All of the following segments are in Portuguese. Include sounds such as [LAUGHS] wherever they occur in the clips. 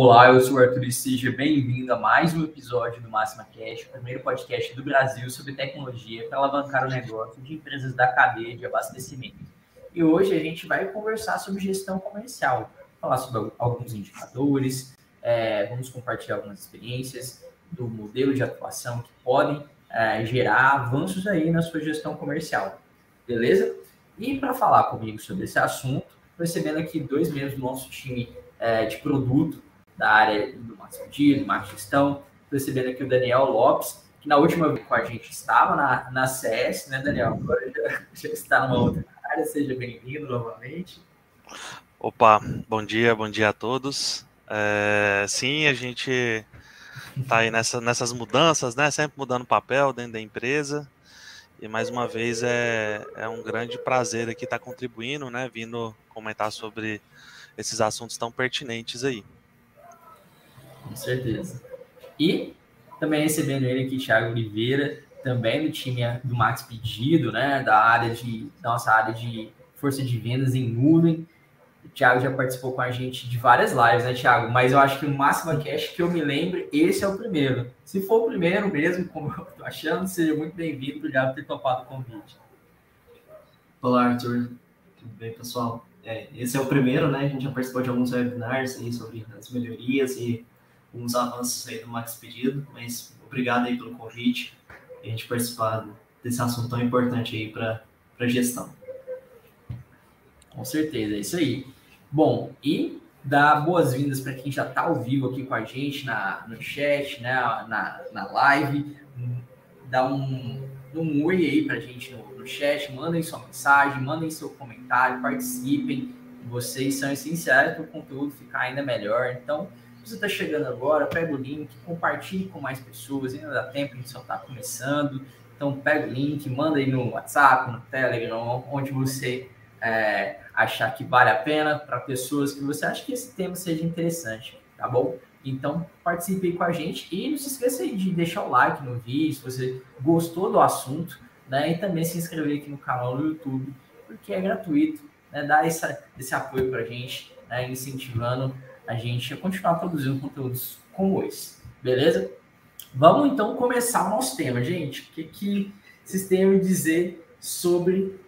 Olá, eu sou o Arthur e seja bem-vindo a mais um episódio do Máxima Cash, o primeiro podcast do Brasil sobre tecnologia para alavancar o negócio de empresas da cadeia de abastecimento. E hoje a gente vai conversar sobre gestão comercial, falar sobre alguns indicadores, é, vamos compartilhar algumas experiências do modelo de atuação que podem é, gerar avanços aí na sua gestão comercial, beleza? E para falar comigo sobre esse assunto, recebendo aqui dois membros do nosso time é, de produto da área do marketing pedido, marketing recebendo aqui o Daniel Lopes, que na última vez com a gente estava na, na CS, né, Daniel? Agora já, [LAUGHS] já está numa outra área, seja bem-vindo novamente. Opa, bom dia, bom dia a todos. É, sim, a gente está aí nessa, nessas mudanças, né? Sempre mudando papel dentro da empresa. E mais uma vez é, é um grande prazer aqui estar contribuindo, né? Vindo comentar sobre esses assuntos tão pertinentes aí. Com certeza. E também recebendo ele aqui, Thiago Oliveira, também do time do Max Pedido, né? Da área de nossa área de força de vendas em nuvem. O Thiago já participou com a gente de várias lives, né, Thiago? Mas eu acho que o Máxima Cash que eu me lembre, esse é o primeiro. Se for o primeiro mesmo, como eu tô achando, seja muito bem-vindo. Obrigado por ter topado o convite. Olá, Arthur. Tudo bem, pessoal? É, esse é o primeiro, né? A gente já participou de alguns webinars aí sobre as melhorias e alguns avanços aí do Max Pedido, mas obrigado aí pelo convite a gente participar desse assunto tão importante aí para a gestão. Com certeza, é isso aí. Bom, e dar boas-vindas para quem já está ao vivo aqui com a gente na, no chat, né, na, na live. Dá um, um oi aí para a gente no, no chat, mandem sua mensagem, mandem seu comentário, participem. Vocês são essenciais para o conteúdo ficar ainda melhor. Então, você está chegando agora, pega o link, compartilhe com mais pessoas. Ainda dá tempo, a gente só está começando. Então, pega o link, manda aí no WhatsApp, no Telegram, onde você é, achar que vale a pena para pessoas que você acha que esse tema seja interessante, tá bom? Então, participe aí com a gente e não se esqueça aí de deixar o like no vídeo, se você gostou do assunto, né? E também se inscrever aqui no canal do YouTube, porque é gratuito, né? Dar essa, esse apoio para a gente, né? incentivando a gente continuar produzindo conteúdos como esse, beleza? Vamos então começar o nosso tema, gente. O que, que vocês têm a dizer sobre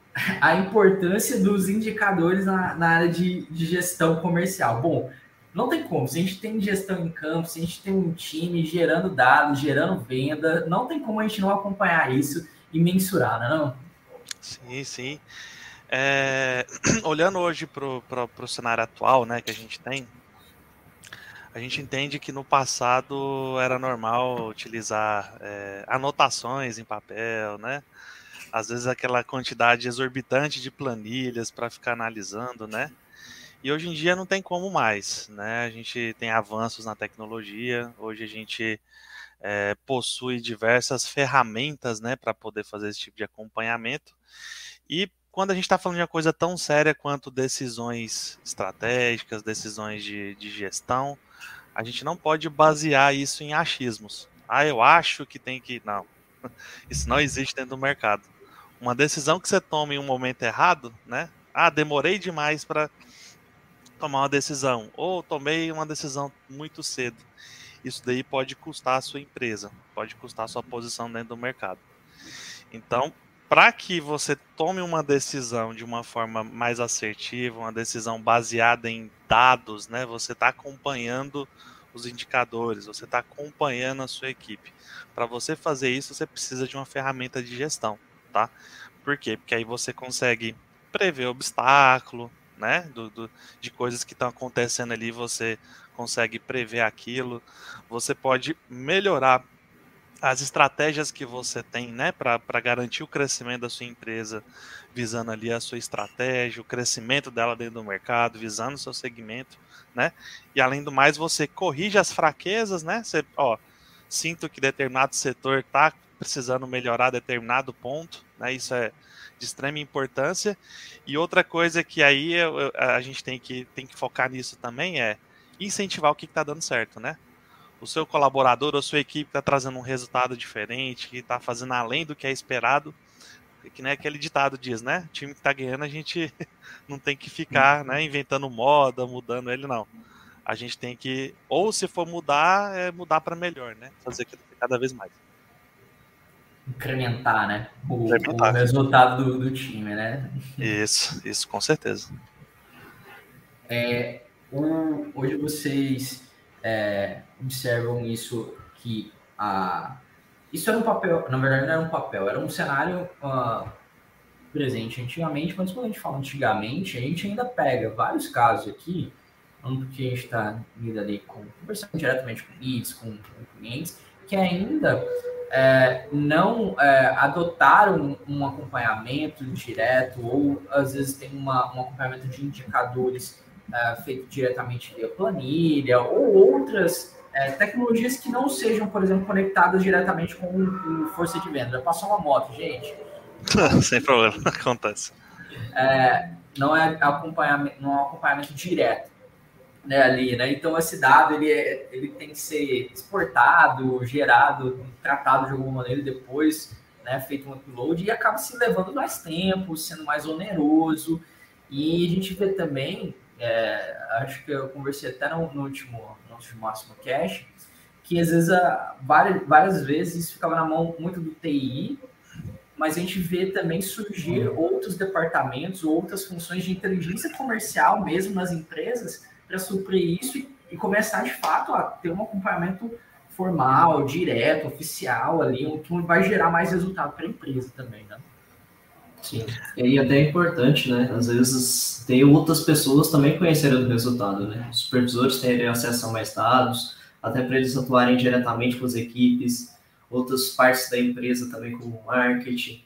a importância dos indicadores na, na área de, de, gestão comercial. Bom, não tem como. Se a gente tem gestão em campo, se a gente tem um time gerando dados, gerando venda, não tem como a gente não acompanhar isso e mensurar, não é? Sim, sim. É, [CLEARS THROAT] olhando hoje para o cenário atual né, que a gente tem, a gente entende que no passado era normal utilizar é, anotações em papel, né? às vezes aquela quantidade exorbitante de planilhas para ficar analisando, né? E hoje em dia não tem como mais, né? A gente tem avanços na tecnologia, hoje a gente é, possui diversas ferramentas, né, para poder fazer esse tipo de acompanhamento. E quando a gente está falando de uma coisa tão séria quanto decisões estratégicas, decisões de, de gestão, a gente não pode basear isso em achismos. Ah, eu acho que tem que. Não. [LAUGHS] Isso não existe dentro do mercado uma decisão que você toma em um momento errado, né? Ah, demorei demais para tomar uma decisão, ou tomei uma decisão muito cedo. Isso daí pode custar a sua empresa, pode custar a sua posição dentro do mercado. Então, para que você tome uma decisão de uma forma mais assertiva, uma decisão baseada em dados, né? Você está acompanhando os indicadores, você está acompanhando a sua equipe. Para você fazer isso, você precisa de uma ferramenta de gestão tá? Por quê? Porque aí você consegue prever obstáculo, né? Do, do de coisas que estão acontecendo ali, você consegue prever aquilo. Você pode melhorar as estratégias que você tem, né, para garantir o crescimento da sua empresa, visando ali a sua estratégia, o crescimento dela dentro do mercado, visando o seu segmento, né? E além do mais, você corrige as fraquezas, né? Você, ó, sinto que determinado setor está precisando melhorar determinado ponto, né? Isso é de extrema importância. E outra coisa que aí eu, a gente tem que, tem que focar nisso também é incentivar o que está dando certo, né? O seu colaborador ou sua equipe está trazendo um resultado diferente, que está fazendo além do que é esperado, que nem aquele ditado diz, né? O time que está ganhando, a gente [LAUGHS] não tem que ficar né, inventando moda, mudando ele, não. a gente tem que, ou se for mudar, é mudar para melhor, né? Fazer aquilo cada vez mais. Incrementar, né? O, Incrementar. o resultado do, do, time, né? Isso, isso, com certeza. É, um, hoje vocês é, observam isso que a isso era um papel, na verdade não era um papel, era um cenário uh, presente antigamente, mas quando a gente fala antigamente, a gente ainda pega vários casos aqui, não porque a gente está ali com, conversando diretamente com leads, com, com clientes, que ainda é, não é, adotaram um acompanhamento direto, ou às vezes tem uma, um acompanhamento de indicadores é, feito diretamente via planilha, ou outras é, tecnologias que não sejam, por exemplo, conectadas diretamente com o, força de venda. Já passou uma moto, gente. [LAUGHS] Sem problema, [LAUGHS] acontece. É, não é acompanhamento, não é acompanhamento direto né, ali, né? Então esse dado ele, é, ele tem que ser exportado, gerado, tratado de alguma maneira depois né, feito um upload e acaba se levando mais tempo, sendo mais oneroso. E a gente vê também, é, acho que eu conversei até no, no último de máximo cache, que às vezes, a, várias, várias vezes isso ficava na mão muito do TI, mas a gente vê também surgir outros departamentos, outras funções de inteligência comercial mesmo nas empresas para suprir isso e, e, começar de fato a ter um acompanhamento formal, direto, oficial ali, que vai gerar mais resultado para a empresa também, né? Sim. E até é importante, né? Às vezes tem outras pessoas também conhecerem o resultado, né? Os supervisores terem acesso a mais dados, até para eles atuarem diretamente com as equipes, outras partes da empresa também, como marketing,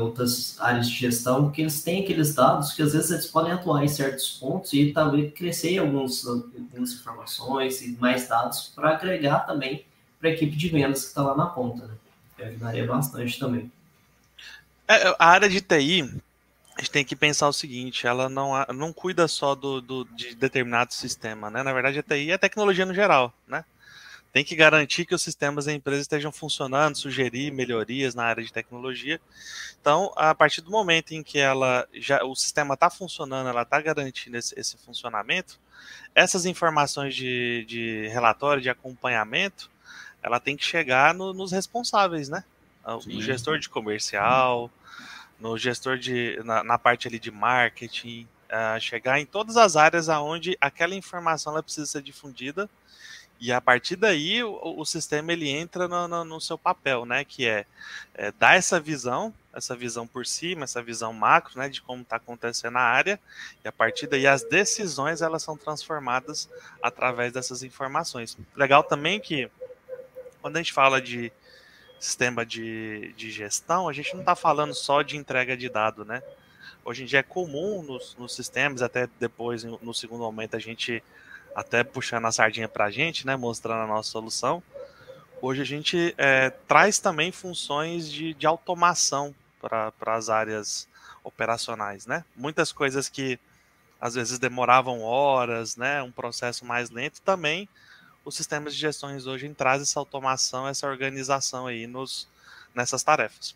outras áreas de gestão, que eles têm aqueles dados que às vezes eles podem atuar em certos pontos e talvez crescer alguns, algumas informações e mais dados para agregar também para a equipe de vendas que está lá na ponta, né? Que ajudaria bastante também. É, a área de TI, a gente tem que pensar o seguinte, ela não, não cuida só do, do, de determinado sistema, né? Na verdade, a TI é tecnologia no geral, né? Tem que garantir que os sistemas da empresa estejam funcionando, sugerir melhorias na área de tecnologia. Então, a partir do momento em que ela já o sistema está funcionando, ela está garantindo esse, esse, funcionamento, essas informações de, de relatório, de acompanhamento, ela tem que chegar no, nos responsáveis, né? No gestor de comercial, no gestor de na, na parte ali de marketing, uh, chegar em todas as áreas aonde aquela informação ela precisa ser difundida e a partir daí o, o sistema ele entra no, no, no, seu papel, né? Que é, é, dar essa visão, essa visão por cima, essa visão macro, né? De como está acontecendo a área e a partir daí as decisões elas são transformadas através dessas informações. Legal também que quando a gente fala de sistema de, de gestão, a gente não está falando só de entrega de dado, né? Hoje em dia é comum nos, nos sistemas, até depois, no segundo momento, a gente até puxando a sardinha para a gente, né? Mostrando a nossa solução. Hoje a gente é, traz também funções de, de automação para as áreas operacionais, né? Muitas coisas que às vezes demoravam horas, né? Um processo mais lento também os sistemas de gestões hoje trazem essa automação, essa organização aí nos, nessas tarefas.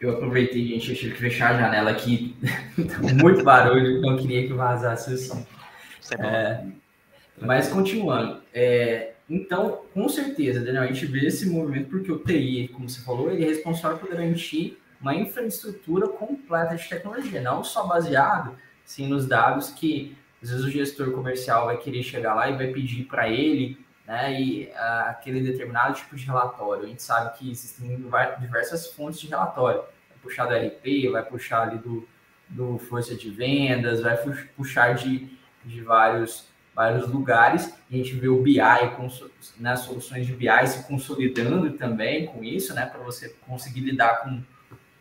Eu aproveitei, gente, eu tive que fechar a janela aqui. [LAUGHS] Muito barulho, não queria que vazasse o som. É, mas continuando, é, então, com certeza, Daniel, a gente vê esse movimento porque o TI, como você falou, ele é responsável por garantir uma infraestrutura completa de tecnologia, não só baseado sim nos dados que às vezes o gestor comercial vai querer chegar lá e vai pedir para ele né, e, uh, aquele determinado tipo de relatório. A gente sabe que existem diversas fontes de relatório. Vai puxar do RP, vai puxar ali do, do força de vendas, vai puxar de, de vários vários lugares. A gente vê o BI, né, soluções de BI se consolidando também com isso, né, para você conseguir lidar com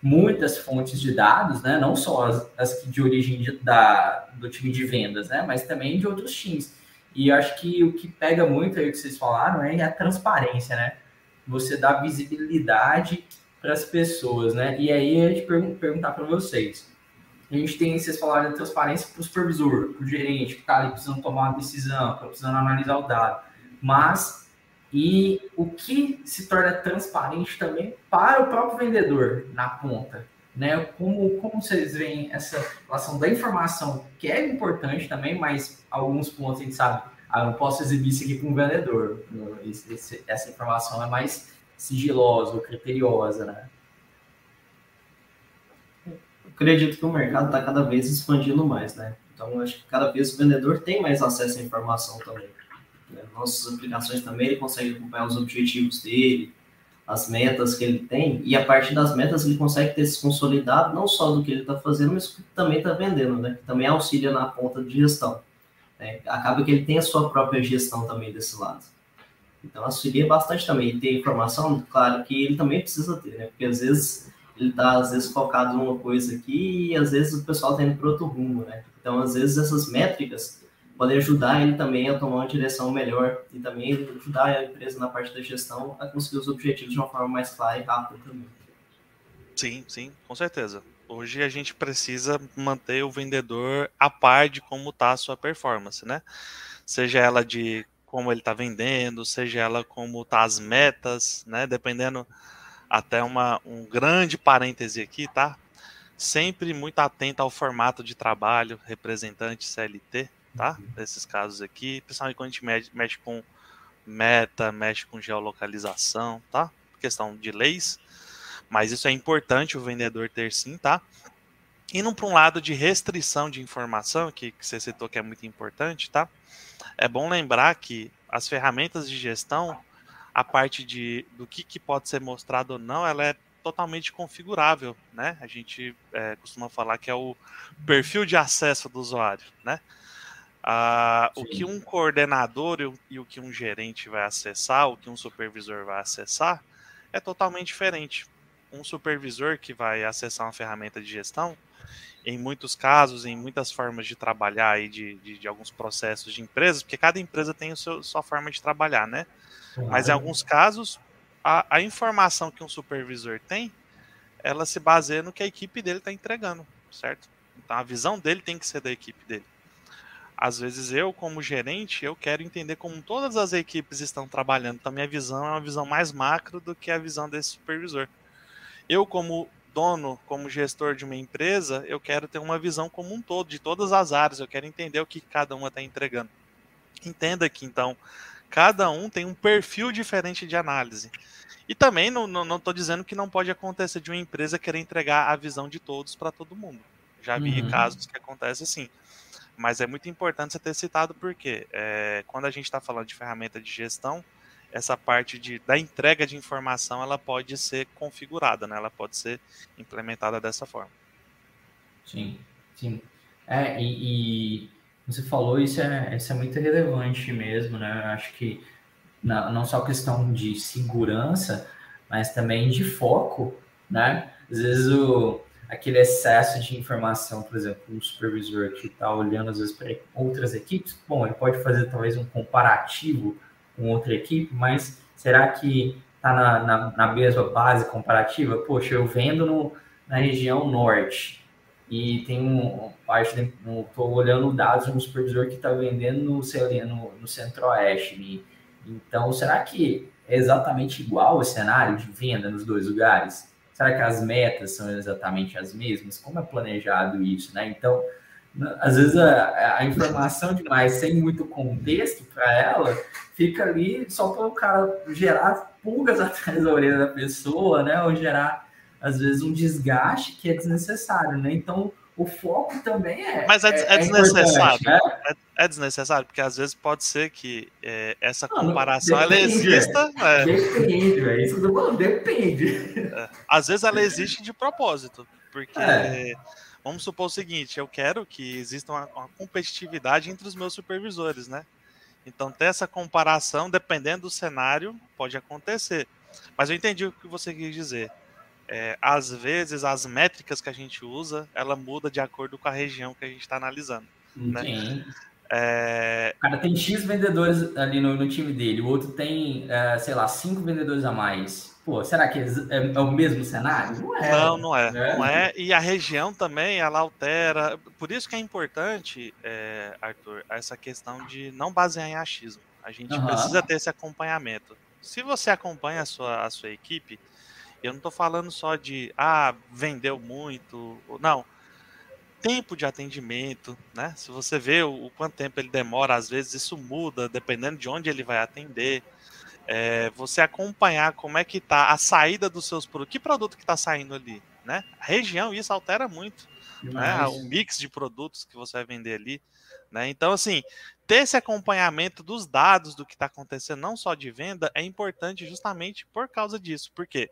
muitas fontes de dados, né, não só as, as de origem de, da, do time de vendas, né, mas também de outros times. E acho que o que pega muito aí o que vocês falaram é a transparência, né? Você dá visibilidade para as pessoas, né? E aí a gente perguntar para vocês a gente tem, vocês falaram de transparência para o supervisor, para o gerente, que está ali precisando tomar uma decisão, está precisando analisar o dado. Mas e o que se torna transparente também para o próprio vendedor na ponta. Né? Como, como vocês veem essa relação da informação, que é importante também, mas alguns pontos a gente sabe, ah, eu não posso exibir isso aqui para um vendedor. Esse, essa informação é mais sigilosa ou criteriosa, né? Acredito que o mercado está cada vez expandindo mais, né? Então, acho que cada vez o vendedor tem mais acesso à informação também. Né? Nossas aplicações também, ele consegue acompanhar os objetivos dele, as metas que ele tem, e a partir das metas ele consegue ter se consolidado, não só do que ele está fazendo, mas que também está vendendo, né? Também auxilia na ponta de gestão. Né? Acaba que ele tem a sua própria gestão também desse lado. Então, auxilia bastante também. E ter informação, claro que ele também precisa ter, né? Porque às vezes ele está às vezes focado numa coisa aqui e às vezes o pessoal está indo para outro rumo, né? Então, às vezes essas métricas podem ajudar ele também a tomar uma direção melhor e também ajudar a empresa na parte da gestão a conseguir os objetivos de uma forma mais clara e rápida também. Sim, sim, com certeza. Hoje a gente precisa manter o vendedor a par de como está a sua performance, né? Seja ela de como ele está vendendo, seja ela como tá as metas, né? Dependendo até uma, um grande parêntese aqui, tá? Sempre muito atento ao formato de trabalho, representante CLT, tá? Uhum. Nesses casos aqui, principalmente quando a gente mexe, mexe com meta, mexe com geolocalização, tá? Questão de leis, mas isso é importante o vendedor ter sim, tá? Indo para um lado de restrição de informação, que, que você citou que é muito importante, tá? É bom lembrar que as ferramentas de gestão, a parte de do que, que pode ser mostrado ou não, ela é totalmente configurável, né? A gente é, costuma falar que é o perfil de acesso do usuário, né? Ah, o que um coordenador e o, e o que um gerente vai acessar, o que um supervisor vai acessar, é totalmente diferente. Um supervisor que vai acessar uma ferramenta de gestão, em muitos casos, em muitas formas de trabalhar aí de, de, de alguns processos de empresas, porque cada empresa tem a sua forma de trabalhar, né? Mas em alguns casos, a, a informação que um supervisor tem, ela se baseia no que a equipe dele está entregando, certo? Então a visão dele tem que ser da equipe dele. Às vezes eu, como gerente, eu quero entender como todas as equipes estão trabalhando. Então minha visão é uma visão mais macro do que a visão desse supervisor. Eu, como dono, como gestor de uma empresa, eu quero ter uma visão como um todo, de todas as áreas. Eu quero entender o que cada uma está entregando. Entenda que, então, cada um tem um perfil diferente de análise. E também não estou dizendo que não pode acontecer de uma empresa querer entregar a visão de todos para todo mundo. Já vi uhum. casos que acontece assim. Mas é muito importante você ter citado porque é, quando a gente está falando de ferramenta de gestão, essa parte de, da entrega de informação ela pode ser configurada, né? ela pode ser implementada dessa forma. Sim, sim. É, e, e você falou, isso é, isso é muito relevante mesmo, né? Acho que não, não só questão de segurança, mas também de foco, né? Às vezes o, aquele excesso de informação, por exemplo, um supervisor que está olhando às vezes para outras equipes, bom, ele pode fazer talvez um comparativo com outra equipe, mas será que está na, na, na, mesma base comparativa? Poxa, eu vendo no, na região norte, e tem um parte estou olhando dados de um supervisor que está vendendo no, no, no centro-oeste. Então, será que é exatamente igual o cenário de venda nos dois lugares? Será que as metas são exatamente as mesmas? Como é planejado isso, né? Então, às vezes a, a informação demais sem muito contexto para ela fica ali só para o cara gerar pulgas [LAUGHS] atrás da orelha da pessoa, né? Ou gerar às vezes um desgaste que é desnecessário, né? Então o foco também é. Mas é, é, é desnecessário. Né? É, é, desnecessário, porque às vezes pode ser que é, essa comparação não, depende, ela exista. É. Depende, velho. Isso que eu tô falando, depende. É, às vezes ela existe de propósito. Porque vamos supor o seguinte: eu quero que exista uma, uma competitividade entre os meus supervisores, né? Então, ter essa comparação, dependendo do cenário, pode acontecer. Mas eu entendi o que você quis dizer é, às vezes as métricas que a gente usa, ela muda de acordo com a região que a gente está analisando. Né? Sim. É... O cara tem X vendedores ali no, no time dele, o outro tem, é, sei lá, cinco vendedores a mais. Pô, será que é, é o mesmo cenário? Não é. Não, não é, né? Não é. E a região também, ela altera. Por isso que é importante, é, Arthur, essa questão de não basear em achismo. A A gente uhum. precisa ter esse acompanhamento. Se você acompanha a sua, a sua equipe, eu não estou falando só de ah, vendeu muito. Não. Tempo de atendimento, né? Se você vê o, o quanto tempo ele demora, às vezes isso muda, dependendo de onde ele vai atender. É, você acompanhar como é que tá a saída dos seus produtos. Que produto que está saindo ali, né? A região, isso altera muito. Né? O mix de produtos que você vai vender ali. Né? Então, assim, ter esse acompanhamento dos dados do que está acontecendo, não só de venda, é importante justamente por causa disso. Por quê?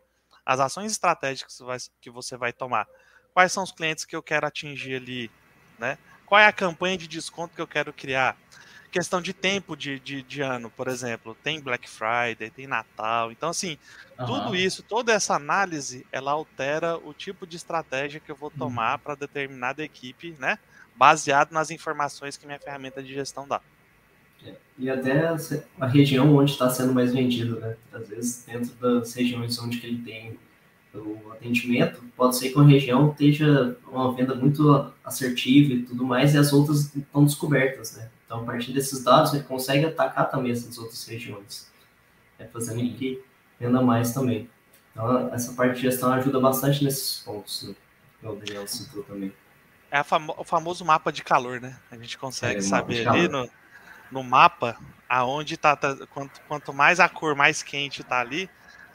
As ações estratégicas que você vai tomar. Quais são os clientes que eu quero atingir ali, né? Qual é a campanha de desconto que eu quero criar? Questão de tempo de, de, de ano, por exemplo, tem Black Friday, tem Natal. Então, assim, uhum. tudo isso, toda essa análise, ela altera o tipo de estratégia que eu vou tomar uhum. para determinada equipe, né? Baseado nas informações que minha ferramenta de gestão dá. É, e até a região onde está sendo mais vendido, né? Às vezes, dentro das regiões onde ele tem o atendimento, pode ser que uma região esteja uma venda muito assertiva e tudo mais, e as outras estão descobertas, né? Então, a partir desses dados, ele consegue atacar também essas outras regiões, né? fazendo com que venda mais também. Então, essa parte de gestão ajuda bastante nesses pontos, né? que o Daniel citou também. É famo o famoso mapa de calor, né? A gente consegue é, saber ali no, no mapa aonde tá, tá, quanto, quanto mais a cor mais quente tá ali,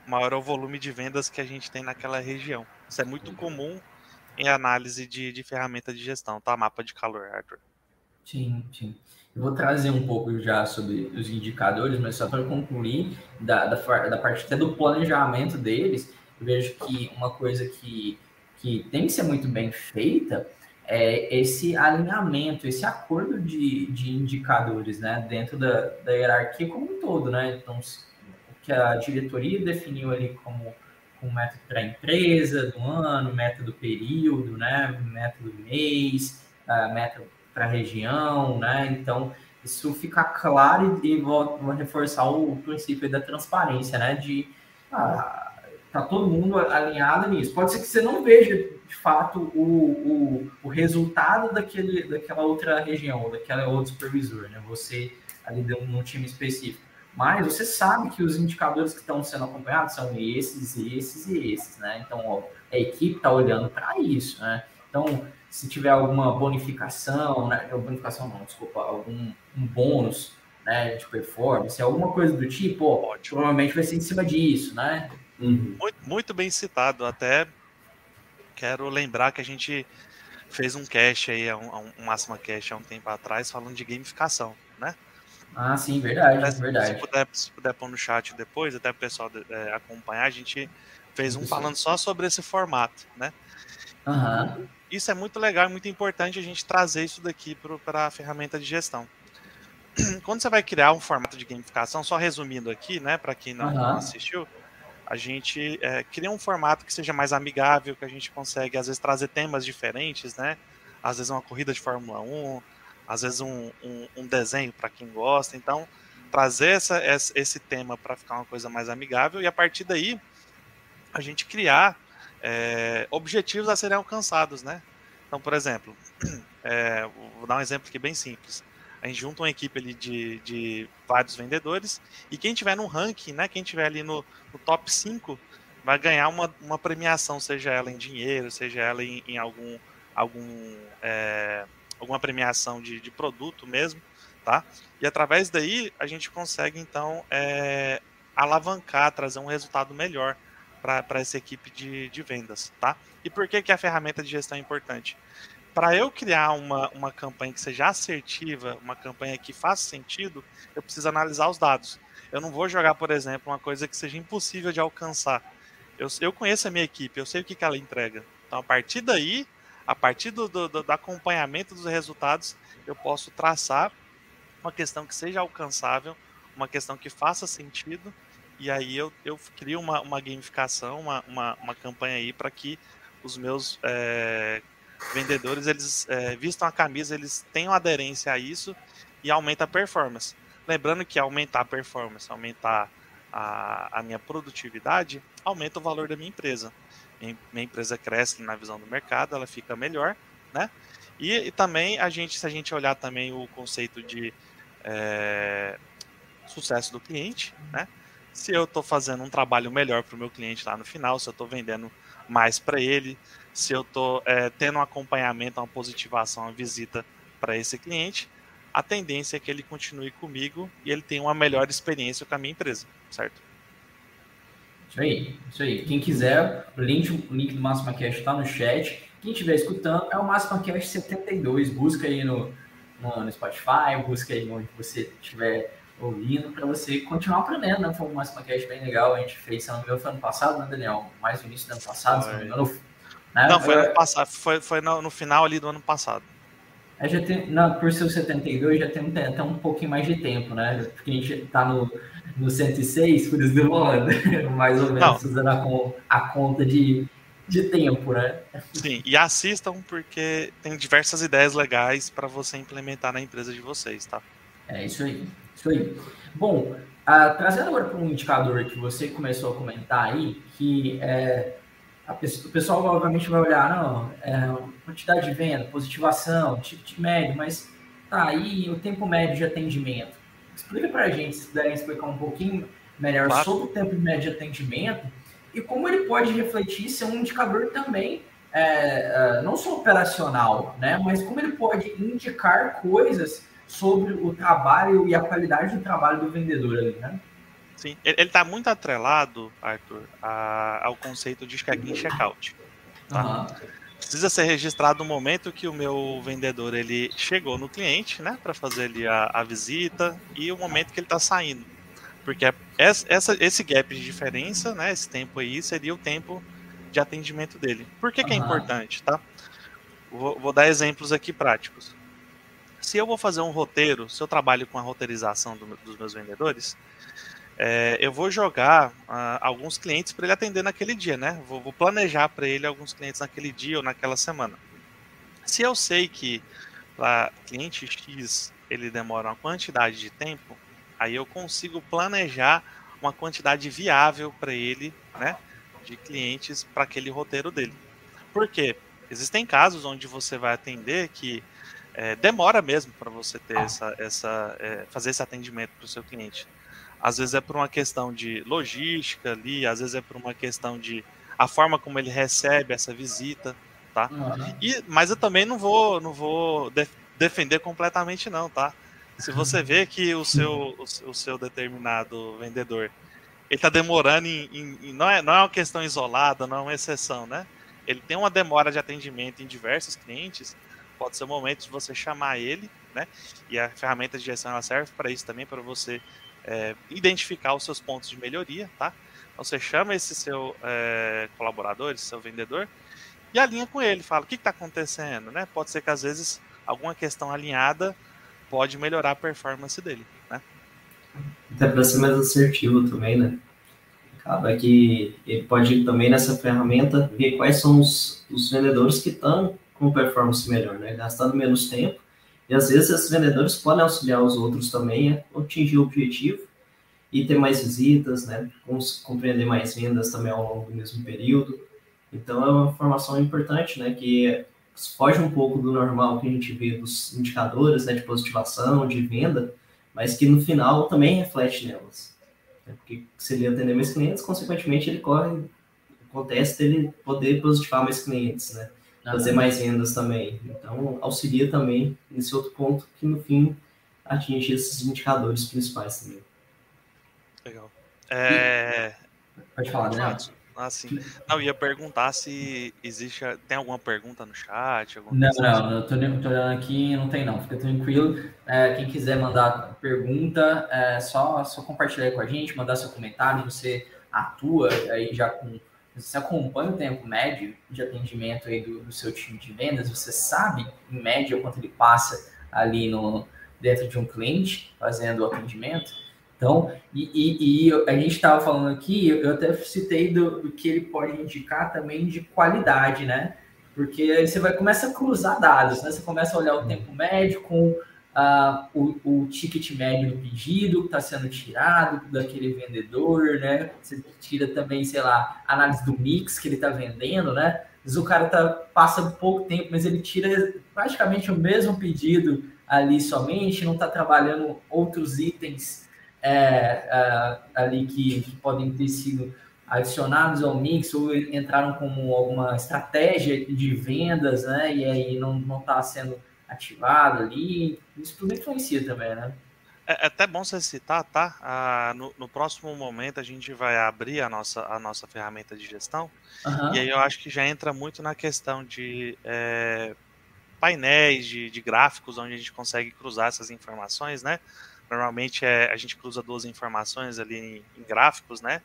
maior é o volume de vendas que a gente tem naquela região. Isso é muito comum em análise de, de ferramenta de gestão, tá? Mapa de calor, Arthur. Sim, sim. Eu vou trazer um pouco já sobre os indicadores, mas só para concluir da, da, da parte até do planejamento deles, eu vejo que uma coisa que, que tem que ser muito bem feita é, esse alinhamento, esse acordo de, de indicadores né, dentro da, da hierarquia como um todo. Né? Então, o que a diretoria definiu ali como, como método para a empresa do ano, método período, né, método mês, uh, método para a região. Né? Então, isso fica claro e, e vou, vou, reforçar o princípio da transparência, né? de ah, tá todo mundo alinhado nisso. Pode ser que você não veja de fato o, o, o resultado daquele, daquela outra região, ou daquela outro supervisor, né? Você ali num time específico. Mas você sabe que os indicadores que estão sendo acompanhados são esses, esses e esses, né? Então, ó, a equipe está olhando para isso, né? Então, se tiver alguma bonificação, né? Bonificação não, desculpa, algum um bônus né, de performance, alguma coisa do tipo, ó, provavelmente vai ser em cima disso, né? Uhum. Muito, muito bem citado. Até quero lembrar que a gente fez um cast aí, um, um Máxima Cast há um tempo atrás, falando de gamificação, né? Ah, sim, verdade, se, verdade. Se puder, se puder pôr no chat depois, até o pessoal é, acompanhar, a gente fez um falando só sobre esse formato, né? Uhum. Isso é muito legal e muito importante a gente trazer isso daqui para a ferramenta de gestão. [CLEARS THROAT] Quando você vai criar um formato de gamificação, só resumindo aqui, né, para quem não, uhum. não assistiu, a gente é, cria um formato que seja mais amigável, que a gente consegue, às vezes, trazer temas diferentes, né? Às vezes uma corrida de Fórmula 1, às vezes um, um, um desenho para quem gosta. Então, trazer essa, esse tema para ficar uma coisa mais amigável e a partir daí a gente criar é, objetivos a serem alcançados, né? Então, por exemplo, [CLEARS THROAT] é, vou dar um exemplo aqui bem simples a gente junta uma equipe ali de, de vários vendedores e quem tiver no ranking, né, quem tiver ali no, no top 5 vai ganhar uma, uma premiação, seja ela em dinheiro, seja ela em, em algum, algum é, alguma premiação de, de produto mesmo, tá? E através daí a gente consegue então é, alavancar, trazer um resultado melhor para essa equipe de, de vendas, tá? E por que, que a ferramenta de gestão é importante? Para eu criar uma, uma campanha que seja assertiva, uma campanha que faça sentido, eu preciso analisar os dados. Eu não vou jogar, por exemplo, uma coisa que seja impossível de alcançar. Eu, eu conheço a minha equipe, eu sei o que, que ela entrega. Então, a partir daí, a partir do, do, do acompanhamento dos resultados, eu posso traçar uma questão que seja alcançável, uma questão que faça sentido, e aí eu, eu crio uma, uma gamificação, uma, uma, uma campanha aí para que os meus é, vendedores eles é, vistam a camisa, eles tenham aderência a isso e aumenta a performance. Lembrando que aumentar a performance, aumentar a, a minha produtividade, aumenta o valor da minha empresa. Minha, empresa cresce na visão do mercado, ela fica melhor, né? E, e também a gente, se a gente olhar também o conceito de é, sucesso do cliente, né? Se eu estou fazendo um trabalho melhor para o meu cliente lá no final, se eu estou vendendo mais para ele, se eu estou é, tendo um acompanhamento, uma positivação, uma visita para esse cliente, a tendência é que ele continue comigo e ele tenha uma melhor experiência com a minha empresa, certo? Isso aí, isso aí. Quem quiser, o link, o link do Máxima Cash está no chat. Quem estiver escutando, é o Máxima Cash 72. Busca aí no, no, no Spotify, busca aí onde você estiver ouvindo para você continuar aprendendo, né? Foi um Cash bem legal. A gente fez, se não me engano, foi ano passado, né, Daniel? Mais no início do ano passado, se não me engano. Né? Não, foi ano passado, foi, foi no, no final ali do ano passado. É, já tem, não, por ser o 72, já tem até um pouquinho mais de tempo, né? Porque a gente tá no, no 106, por isso demorando, [LAUGHS] mais ou menos, não. usando a, a conta de, de tempo, né? Sim, e assistam porque tem diversas ideias legais para você implementar na empresa de vocês, tá? É isso aí, isso aí. Bom, uh, trazendo agora para um indicador que você começou a comentar aí, que é Pessoa, o pessoal obviamente vai olhar, não, é, quantidade de venda, positivação, ticket médio, mas tá aí o tempo médio de atendimento. Explica para a gente, se puderem explicar um pouquinho melhor claro. sobre o tempo médio de atendimento e como ele pode refletir ser um indicador também, é, é, não só operacional, né, mas como ele pode indicar coisas sobre o trabalho e a qualidade do trabalho do vendedor ali, né? Sim, ele está muito atrelado, Arthur, a, ao conceito de check-in check-out. Tá? Uhum. Precisa ser registrado o momento que o meu vendedor ele chegou no cliente, né, para fazer ali a, a, visita e o momento que ele está saindo, porque essa, esse gap de diferença, né, esse tempo aí seria o tempo de atendimento dele. Por que, uhum. que é importante, tá? Vou, vou dar exemplos aqui práticos. Se eu vou fazer um roteiro, se eu trabalho com a roteirização do, dos meus vendedores, é, eu vou jogar uh, alguns clientes para ele atender naquele dia, né? Vou, vou planejar para ele alguns clientes naquele dia ou naquela semana. Se eu sei que para cliente X ele demora uma quantidade de tempo, aí eu consigo planejar uma quantidade viável para ele, né? De clientes para aquele roteiro dele. Por quê? Existem casos onde você vai atender que é, demora mesmo para você ter essa, essa é, fazer esse atendimento para o seu cliente. Às vezes é por uma questão de logística ali, às vezes é por uma questão de a forma como ele recebe essa visita, tá? Uhum. E, mas eu também não vou, não vou def defender completamente não, tá? Se você vê que o seu, o, seu determinado vendedor ele está demorando em, em, em, não, é, não é uma questão isolada, não é uma exceção, né? Ele tem uma demora de atendimento em diversos clientes, pode ser o momento de você chamar ele, né? E a ferramenta de gestão ela serve para isso também, para você é, identificar os seus pontos de melhoria, tá? Então você chama esse seu é, colaborador, esse seu vendedor, e alinha com ele, fala o que está acontecendo, né? Pode ser que às vezes alguma questão alinhada pode melhorar a performance dele, né? Até para ser mais assertivo também, né? Acaba que ele pode também nessa ferramenta ver quais são os, os vendedores que estão com performance melhor, né? Gastando menos tempo e às vezes esses vendedores podem auxiliar os outros também a atingir o objetivo e ter mais visitas, né? Compreender mais vendas também ao longo do mesmo período. Então é uma formação importante, né? Que foge um pouco do normal que a gente vê dos indicadores, né? De positivação, de venda, mas que no final também reflete nelas. Né? Porque se ele atender mais clientes, consequentemente ele corre, acontece dele poder positivar mais clientes, né? Fazer mais vendas também. Então, auxilia também nesse outro ponto que, no fim, atinge esses indicadores principais também. Legal. É... Pode falar, né? Ah, sim. Não, ia perguntar se existe. Tem alguma pergunta no chat? Não, não, assim? eu tô, tô olhando aqui, não tem não, fica tranquilo. É, quem quiser mandar pergunta, é só, só compartilhar com a gente, mandar seu comentário, você atua aí já com você acompanha o tempo médio de atendimento aí do, do, seu time de vendas, você sabe, em média, quanto ele passa ali no, dentro de um cliente fazendo o atendimento. Então, e, e, e a gente estava falando aqui, eu até citei do, do, que ele pode indicar também de qualidade, né? Porque aí você vai começa a cruzar dados, né? Você começa a olhar o tempo médio com o, o, ticket médio do pedido que está sendo tirado daquele vendedor, né? Você tira também, sei lá, análise do mix que ele está vendendo, né? Às o cara tá, passa pouco tempo, mas ele tira praticamente o mesmo pedido ali somente, não está trabalhando outros itens é, ali que, que, podem ter sido adicionados ao mix ou entraram como alguma estratégia de vendas, né? E aí não está sendo ativado ali. Isso tudo influencia também, né? É, é até bom você citar, tá? Ah, no, no, próximo momento a gente vai abrir a nossa, a nossa ferramenta de gestão. Uhum. E aí eu acho que já entra muito na questão de é, painéis, de, de, gráficos, onde a gente consegue cruzar essas informações, né? Normalmente é, a gente cruza duas informações ali em, em gráficos, né?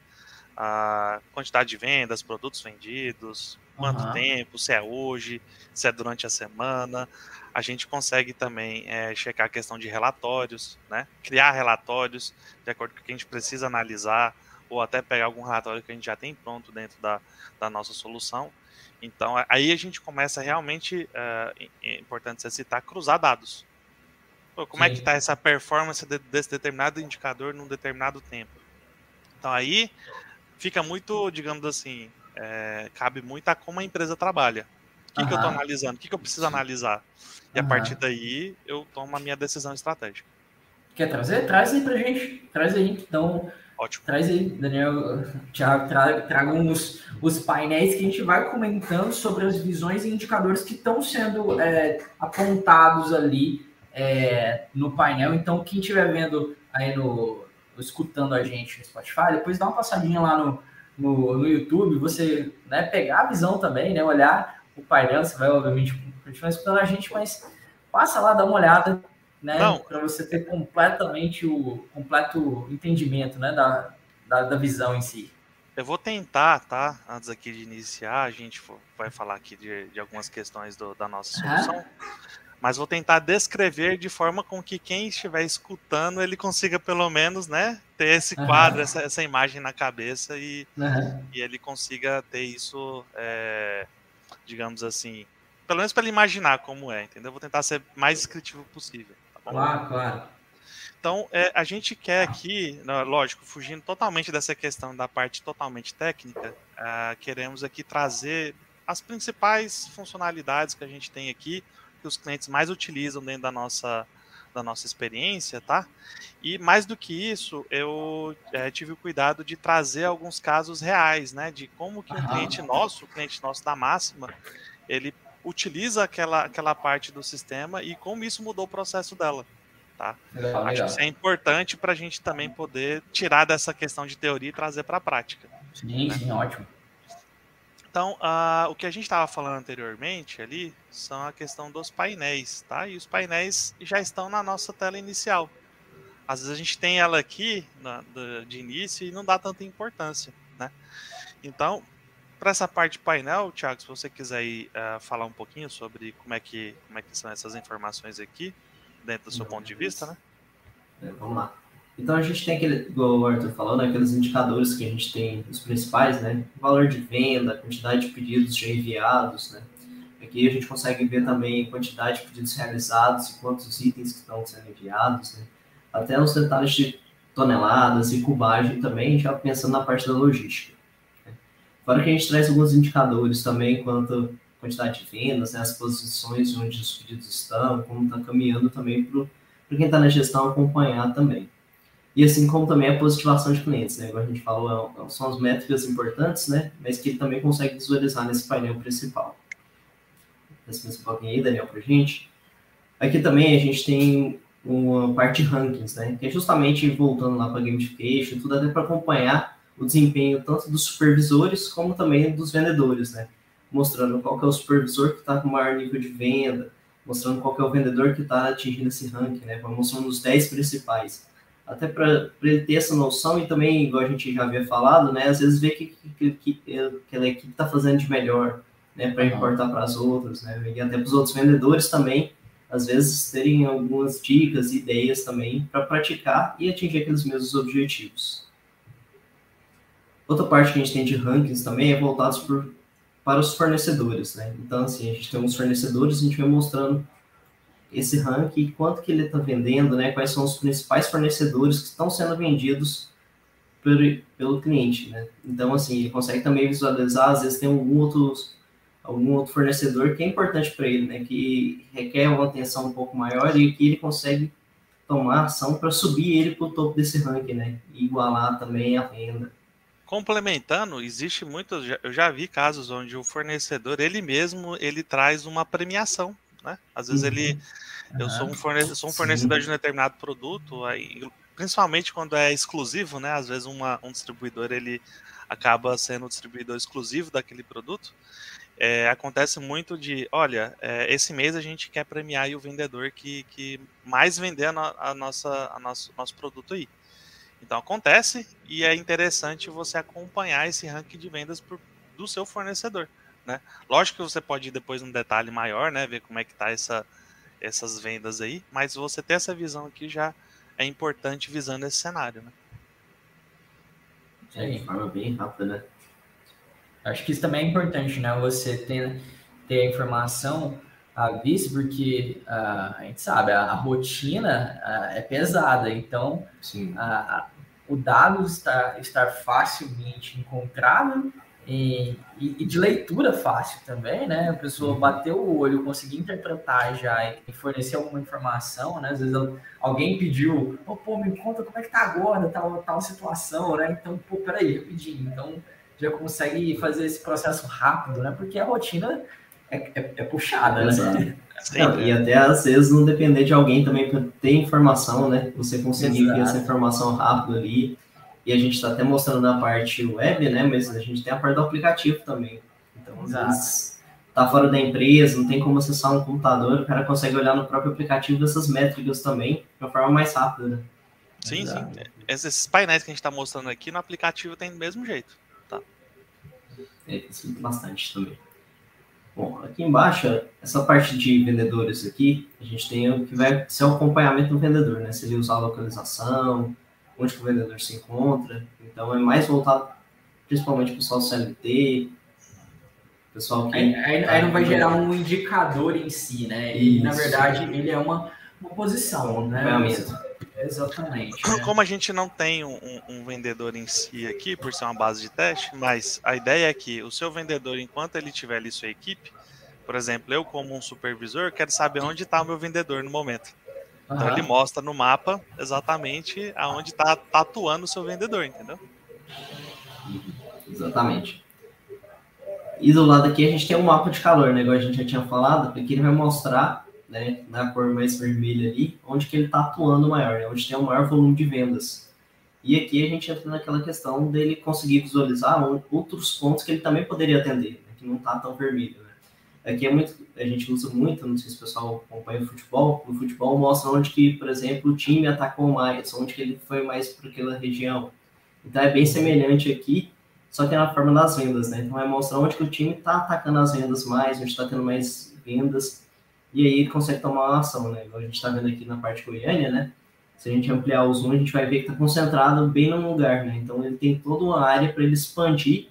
A quantidade de vendas, produtos vendidos, quanto uhum. tempo, se é hoje, se é durante a semana. A gente consegue também é, checar a questão de relatórios, né? criar relatórios de acordo com o que a gente precisa analisar, ou até pegar algum relatório que a gente já tem pronto dentro da, da nossa solução. Então, aí a gente começa realmente, é, é importante você citar, cruzar dados. Pô, como Sim. é que está essa performance de, desse determinado indicador num determinado tempo? Então, aí fica muito, digamos assim, é, cabe muito a como a empresa trabalha. O que, uhum. que eu estou analisando? O que, que eu preciso analisar? E uhum. a partir daí eu tomo a minha decisão estratégica. Quer trazer? Traz aí pra gente. Traz aí. Então, Ótimo. traz aí, Daniel, Thiago, traga, traga os, os painéis que a gente vai comentando sobre as visões e indicadores que estão sendo é, apontados ali é, no painel. Então, quem estiver vendo aí no. escutando a gente no Spotify, depois dá uma passadinha lá no, no, no YouTube, você né, pegar a visão também, né? Olhar o painel, você vai, obviamente, continuar escutando a gente, mas passa lá, dá uma olhada, né? Para você ter completamente o completo entendimento né, da, da, da, visão em si. Eu vou tentar, tá? Antes aqui de iniciar, a gente vai falar aqui de, de algumas questões do, da nossa solução. Mas vou tentar descrever de forma com que quem estiver escutando ele consiga pelo menos, né, ter esse quadro, uhum. essa, essa, imagem na cabeça e, uhum. e ele consiga ter isso, é, digamos assim, pelo menos para ele imaginar como é, entendeu? Vou tentar ser mais descritivo possível. Tá claro, claro. Então, é, a gente quer aqui, lógico, fugindo totalmente dessa questão da parte totalmente técnica, uh, queremos aqui trazer as principais funcionalidades que a gente tem aqui, que os clientes mais utilizam dentro da nossa, da nossa experiência, tá? E mais do que isso, eu é, tive o cuidado de trazer alguns casos reais, né? De como que um cliente nosso, o cliente nosso da Máxima, ele utiliza aquela, aquela parte do sistema e como isso mudou o processo dela. Tá? Legal, Acho legal. que isso é importante para a gente também poder tirar dessa questão de teoria e trazer para a prática. Sim, né? sim, ótimo. Então, uh, o que a gente estava falando anteriormente ali são a questão dos painéis, tá? E os painéis já estão na nossa tela inicial. Às vezes a gente tem ela aqui na, de início e não dá tanta importância, né? Então, para essa parte de painel, Thiago, se você quiser ir, uh, falar um pouquinho sobre como é, que, como é que são essas informações aqui, dentro do seu ponto de vista, né? É, vamos lá. Então a gente tem aquele, como o Arthur falou, né, aqueles indicadores que a gente tem, os principais, né? Valor de venda, quantidade de pedidos já enviados, né? Aqui a gente consegue ver também a quantidade de pedidos realizados e quantos itens que estão sendo enviados, né? Até os detalhes de toneladas e cubagem também, já pensando na parte da logística. Né? Fora que a gente traz alguns indicadores também quanto à quantidade de vendas, né, as posições onde os pedidos estão, como está caminhando também para quem está na gestão acompanhar também. E assim como também a positivação de clientes, né? Como a gente falou, é são as métricas importantes, né? Mas que ele também consegue visualizar nesse painel principal. Esse pouquinho aí, Daniel, para gente. Aqui também a gente tem uma parte de rankings, né? Que é justamente voltando lá para gamification, tudo até para acompanhar o desempenho tanto dos supervisores como também dos vendedores, né? Mostrando qual que é o supervisor que está com maior nível de venda, mostrando qual que é o vendedor que está atingindo esse ranking, né? Mostrando os 10 principais até para ele ter essa noção e também, igual a gente já havia falado, né, às vezes ver que, que, que, que aquela equipe está fazendo de melhor, né, para importar para as outras, né, e até para os outros vendedores também, às vezes terem algumas dicas, ideias também para praticar e atingir aqueles mesmos objetivos. Outra parte que a gente tem de rankings também é voltados por, para os fornecedores, né, então assim, a gente tem uns fornecedores, a gente vai mostrando esse ranking, quanto que ele está vendendo, né? Quais são os principais fornecedores que estão sendo vendidos pelo, pelo cliente, né? Então, assim, ele consegue também visualizar, às vezes tem algum outro, algum outro fornecedor que é importante para ele, né? Que requer uma atenção um pouco maior e que ele consegue tomar ação para subir ele para o topo desse ranking, né? E igualar também a venda. Complementando, existe muitos, eu já vi casos onde o fornecedor ele mesmo ele traz uma premiação, né? Às vezes uhum. ele, eu sou um fornecedor, sou um fornecedor de um determinado produto, aí, principalmente quando é exclusivo, né? Às vezes uma, um distribuidor ele acaba sendo o distribuidor exclusivo daquele produto. É, acontece muito de, olha, é, esse mês a gente quer premiar o vendedor que, que mais vender a, no, a nossa, a nosso, nosso produto aí. Então acontece e é interessante você acompanhar esse ranking de vendas por, do seu fornecedor. Né? Lógico que você pode ir depois num detalhe maior, né? Ver como é que tá essa, essas vendas aí, mas você ter essa visão aqui já é importante visando esse cenário, né? É, de forma bem rápida, né? Acho que isso também é importante, né? Você ter, ter a informação à vista, porque uh, a gente sabe, a, a rotina uh, é pesada, então uh, o dado está, estar facilmente encontrado e, e, de leitura fácil também, né? A pessoa uhum. bater o olho, conseguir interpretar já e fornecer alguma informação, né? Às vezes alguém pediu, oh, pô, me conta como é que tá agora, tal, tal situação, né? Então, pô, peraí, rapidinho. Então, já consegue fazer esse processo rápido, né? Porque a rotina é, é, é puxada, né? Não, [LAUGHS] e até às vezes não depender de alguém também para ter informação, né? Você conseguir essa informação rápido ali e a gente está até mostrando na parte web, né? Mas a gente tem a parte do aplicativo também. Então, às Exato. vezes, tá fora da empresa, não tem como acessar um computador, o cara consegue olhar no próprio aplicativo dessas métricas também, de uma forma mais rápida, né? Sim, Exato. sim. Esses painéis que a gente está mostrando aqui no aplicativo tem do mesmo jeito. Tá? É, bastante também. Bom, aqui embaixo, essa parte de vendedores aqui, a gente tem o que vai ser o acompanhamento do vendedor, né? Se ele usar a localização, onde que o vendedor se encontra. Então é mais voltado principalmente para o pessoal CLT, pessoal que. Aí, aí, tá aí não vai gerar um indicador em si, né? E, na verdade, ele é uma, uma posição, né? Exatamente. Como a gente não tem um, um, vendedor em si aqui, por ser uma base de teste, mas a ideia é que o seu vendedor, enquanto ele tiver ali sua equipe, por exemplo, eu como um supervisor, quero saber onde está o meu vendedor no momento. Então uhum. ele mostra no mapa exatamente aonde está tá atuando o seu vendedor, entendeu? Exatamente. E do lado aqui a gente tem um mapa de calor, né? Igual a gente já tinha falado, porque ele vai mostrar, né, na cor mais vermelha ali, onde que ele está atuando maior, né? onde tem o maior volume de vendas. E aqui a gente entra naquela questão dele conseguir visualizar outros pontos que ele também poderia atender, né? que não está tão vermelho. Né? Aqui é muito, a gente usa muito, não sei se o pessoal acompanha o futebol, o futebol mostra onde que, por exemplo, o time atacou mais, onde que ele foi mais para aquela região. Então é bem semelhante aqui, só que é na forma das vendas, né? Então vai mostrar onde que o time está atacando as vendas mais, onde está tendo mais vendas, e aí ele consegue tomar uma ação, né? Igual a gente está vendo aqui na parte Goiânia, né? Se a gente ampliar o zoom, a gente vai ver que está concentrado bem no lugar, né? Então ele tem toda uma área para ele expandir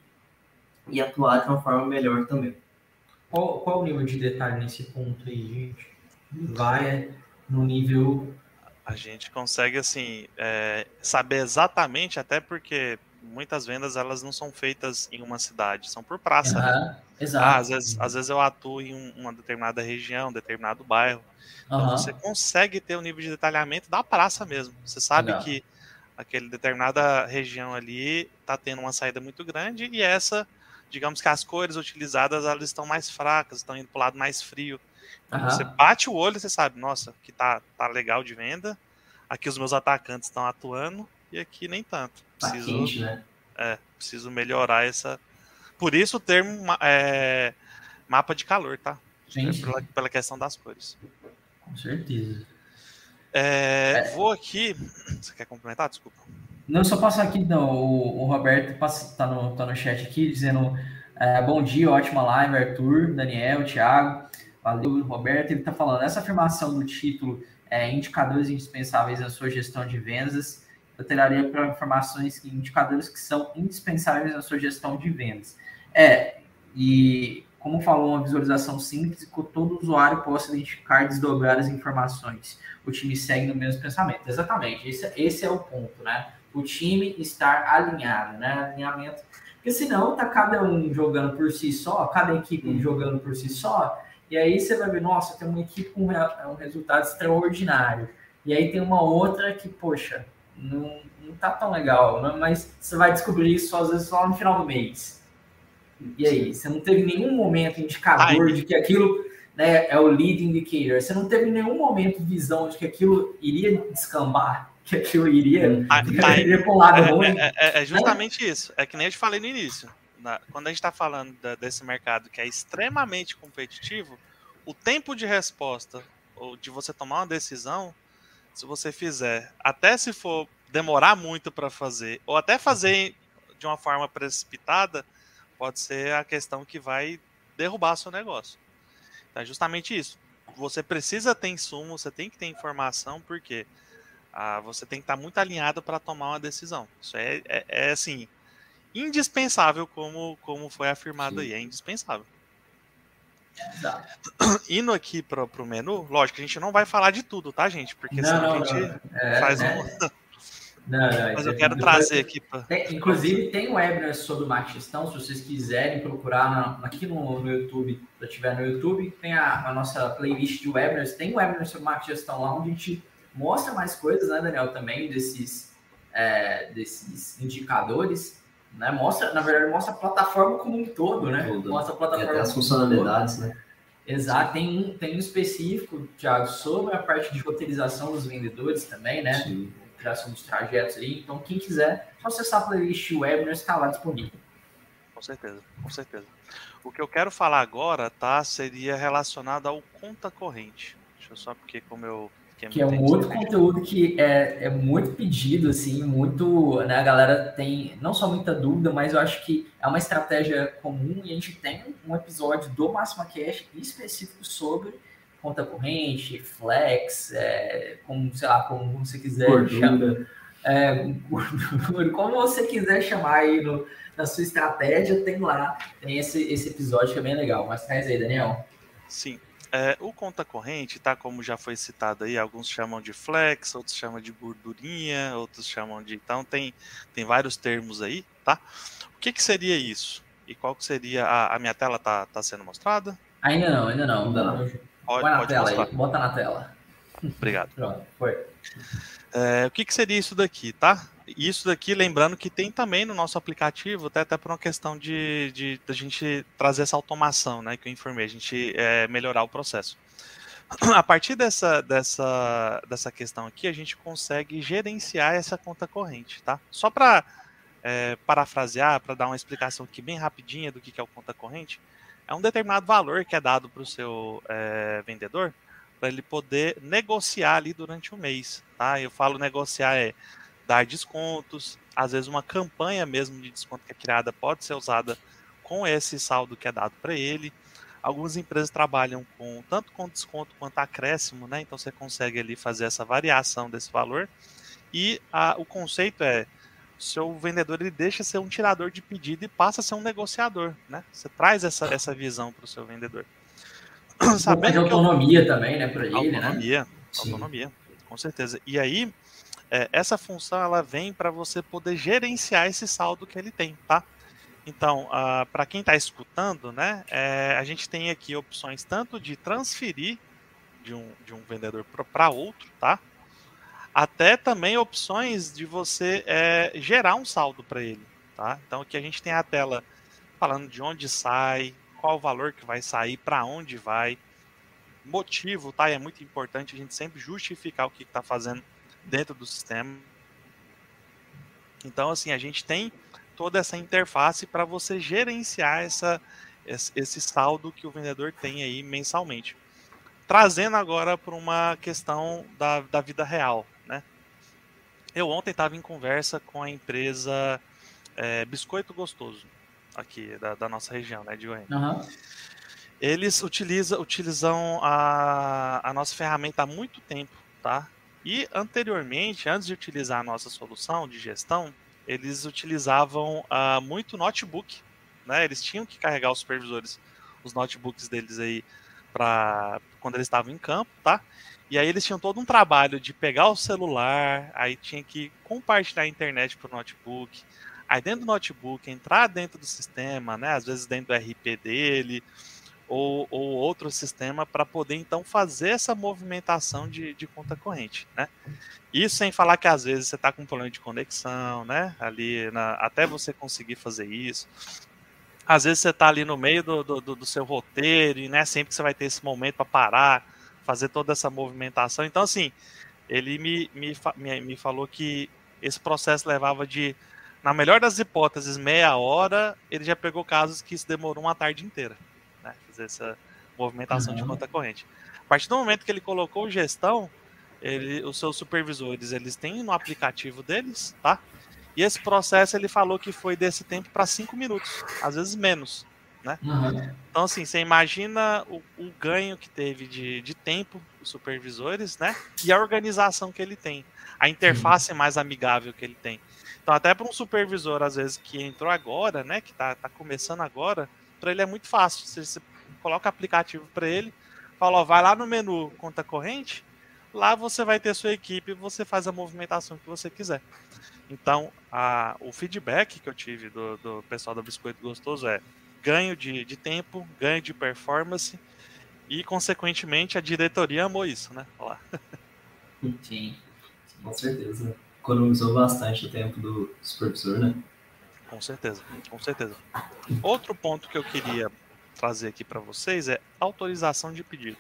e atuar de uma forma melhor também. Qual, qual o nível de detalhe nesse ponto aí, gente? Vai no nível. A gente consegue, assim, é, saber exatamente, até porque muitas vendas elas não são feitas em uma cidade, são por praça. Uhum, né? Exato. Ah, às, vezes, às vezes eu atuo em uma determinada região, determinado bairro. Então uhum. você consegue ter o um nível de detalhamento da praça mesmo. Você sabe Legal. que aquele determinada região ali está tendo uma saída muito grande e essa digamos que as cores utilizadas elas estão mais fracas, estão indo para o lado mais frio. Então, uhum. Você bate o olho, você sabe, nossa, aqui tá, tá legal de venda, aqui os meus atacantes estão atuando e aqui nem tanto. Tá preciso, tá quente, né? é, preciso melhorar essa. Por isso o termo é, mapa de calor, tá? Sim, é pela, pela, questão das cores. Com certeza. É, é. Vou aqui. Você quer complementar? Desculpa. Não, só passar aqui, não, o, o Roberto está no, tá no chat aqui dizendo é, bom dia, ótima live, Arthur, Daniel, Thiago, valeu, Roberto. Ele está falando, essa afirmação do título é, indicadores indispensáveis na sua gestão de vendas, eu traria para informações que indicadores que são indispensáveis na sua gestão de vendas. É, e como falou, uma visualização simples que todo usuário possa identificar e desdobrar as informações. O time segue no mesmo pensamento. Exatamente, esse, esse é o ponto, né? O time estar alinhado, né? Alinhamento. Porque senão tá cada um jogando por si só, cada equipe uhum. jogando por si só, e aí você vai ver, nossa, tem uma equipe com um resultado extraordinário. E aí tem uma outra que, poxa, não, não tá tão legal, né? mas você vai descobrir isso às vezes só no final do mês. E aí, você não teve nenhum momento indicador Ai. de que aquilo né, é o lead indicator. Você não teve nenhum momento visão de que aquilo iria descambar, que aquilo iria, ah, [LAUGHS] tá. iria lado é, ruim. É, é, é justamente né? isso. É que nem eu te falei no início. Na, quando a gente está falando da, desse mercado que é extremamente competitivo, o tempo de resposta ou de você tomar uma decisão, se você fizer, até se for demorar muito para fazer, ou até fazer de uma forma precipitada, pode ser a questão que vai derrubar seu negócio. É justamente isso. Você precisa ter insumo, você tem que ter informação, porque ah, você tem que estar muito alinhado para tomar uma decisão. Isso é, é, é, assim, indispensável, como, como foi afirmado Sim. aí, é indispensável. Exato. [CLEARS THROAT] Indo aqui para o menu, lógico, a gente não vai falar de tudo, tá, gente? Porque não, senão a gente é, faz é. um. [LAUGHS] Não, não, Mas eu quero trazer aqui. Pra... Tem, inclusive, tem webinars sobre marketing gestão, se vocês quiserem procurar na, aqui no, no YouTube, se estiver no YouTube, tem a, a, nossa playlist de webinars, tem webinars sobre marketing gestão lá, onde a gente mostra mais coisas, né, Daniel, também, desses, é, desses indicadores. Né? Mostra, na verdade, mostra a plataforma como um todo, né? Tudo. Mostra a plataforma. E até as funcionalidades, né? Exato, tem um, tem um específico, Thiago, sobre a parte de roteirização dos vendedores também, né? Sim criação dos trajetos aí. Então, quem quiser, só acessar a playlist webinar, está lá disponível. Com certeza, com certeza. O que eu quero falar agora, tá, seria relacionado ao conta corrente. Deixa eu só, porque como eu que é um outro conteúdo que é, é muito pedido, assim, muito, né, a galera tem não só muita dúvida, mas eu acho que é uma estratégia comum e a gente tem um episódio do Máxima Cash específico sobre conta corrente, flex, é, como, sei lá, como você quiser chamar. É, como você quiser chamar aí no, na sua estratégia, tem lá, tem esse, esse episódio que é bem legal. Mas traz aí, Daniel. Sim. É, o conta corrente, tá? Como já foi citado aí, alguns chamam de flex, outros chamam de gordurinha, outros chamam de. Então tem, tem vários termos aí, tá? O que, que seria isso? E qual que seria. A, a minha tela tá, tá sendo mostrada? Ainda não, ainda não. Ainda não. Pode, Põe na pode tela mostrar. aí, bota na tela. Obrigado. [LAUGHS] Pronto, foi. É, o que, que seria isso daqui, tá? Isso daqui, lembrando que tem também no nosso aplicativo, até, até por uma questão de, de, de a gente trazer essa automação, né? Que eu informei, a gente é, melhorar o processo. [CLEARS THROAT] A partir dessa, dessa, dessa questão aqui, a gente consegue gerenciar essa conta corrente, tá? Só para é, parafrasear, para dar uma explicação aqui bem rapidinha do que, que é o conta corrente, é um determinado valor que é dado para o seu é, vendedor para ele poder negociar ali durante o mês, tá? Eu falo negociar é dar descontos, às vezes uma campanha mesmo de desconto que é criada pode ser usada com esse saldo que é dado para ele. Algumas empresas trabalham com tanto com desconto quanto acréscimo, né? Então você consegue ali fazer essa variação desse valor. E a, o conceito é seu vendedor ele deixa ser um tirador de pedido e passa a ser um negociador, né? Você traz essa, essa visão para o seu vendedor. Sabendo de autonomia eu... também, né, para ele, autonomia, né? Autonomia, autonomia, com certeza. E aí, é, essa função ela vem para você poder gerenciar esse saldo que ele tem, tá? Então, uh, para quem está escutando, né, é, a gente tem aqui opções tanto de transferir de um, de um vendedor para outro, tá? até também opções de você é, gerar um saldo para ele. Tá? Então aqui a gente tem a tela falando de onde sai, qual o valor que vai sair, para onde vai, motivo, tá? E é muito importante a gente sempre justificar o que está fazendo dentro do sistema. Então, assim, a gente tem toda essa interface para você gerenciar essa, esse saldo que o vendedor tem aí mensalmente. Trazendo agora para uma questão da, da vida real. Eu ontem estava em conversa com a empresa é, Biscoito Gostoso, aqui da, da, nossa região, né, de Goiânia. Uhum. Eles utiliza, utilizam a, a nossa ferramenta há muito tempo, tá? E anteriormente, antes de utilizar a nossa solução de gestão, eles utilizavam uh, muito notebook, né? Eles tinham que carregar os supervisores, os notebooks deles aí para quando eles estavam em campo, tá? E aí eles tinham todo um trabalho de pegar o celular, aí tinha que compartilhar a internet para o notebook, aí dentro do notebook entrar dentro do sistema, né? Às vezes dentro do RP dele, ou, ou outro sistema para poder então fazer essa movimentação de, de conta corrente, né? Isso sem falar que às vezes você está com um problema de conexão, né? Ali na, até você conseguir fazer isso. Às vezes você está ali no meio do, do, do, seu roteiro e não é sempre que você vai ter esse momento para parar, fazer toda essa movimentação. Então, assim, ele me, me, me, me falou que esse processo levava de, na melhor das hipóteses, meia hora, ele já pegou casos que isso demorou uma tarde inteira né? Fazer essa movimentação uhum. de conta corrente. A partir do momento que ele colocou gestão, ele, os seus supervisores, eles têm no aplicativo deles, tá? E esse processo ele falou que foi desse tempo para cinco minutos, às vezes menos, né? Uhum. Então, assim, você imagina o, o ganho que teve de, de tempo os supervisores, né? E a organização que ele tem, a interface uhum. mais amigável que ele tem. Então, até para um supervisor, às vezes, que entrou agora, né? Que está tá começando agora, para ele é muito fácil. Você, você coloca aplicativo para ele, fala, ó, vai lá no menu conta corrente, lá você vai ter sua equipe você faz a movimentação que você quiser. Então, a, o feedback que eu tive do, do pessoal da Biscoito Gostoso é ganho de, de tempo, ganho de performance e, consequentemente, a diretoria amou isso, né? Olá. Sim, com certeza. Economizou bastante o tempo do supervisor, né? Com certeza, com certeza. Outro ponto que eu queria trazer aqui para vocês é autorização de pedido.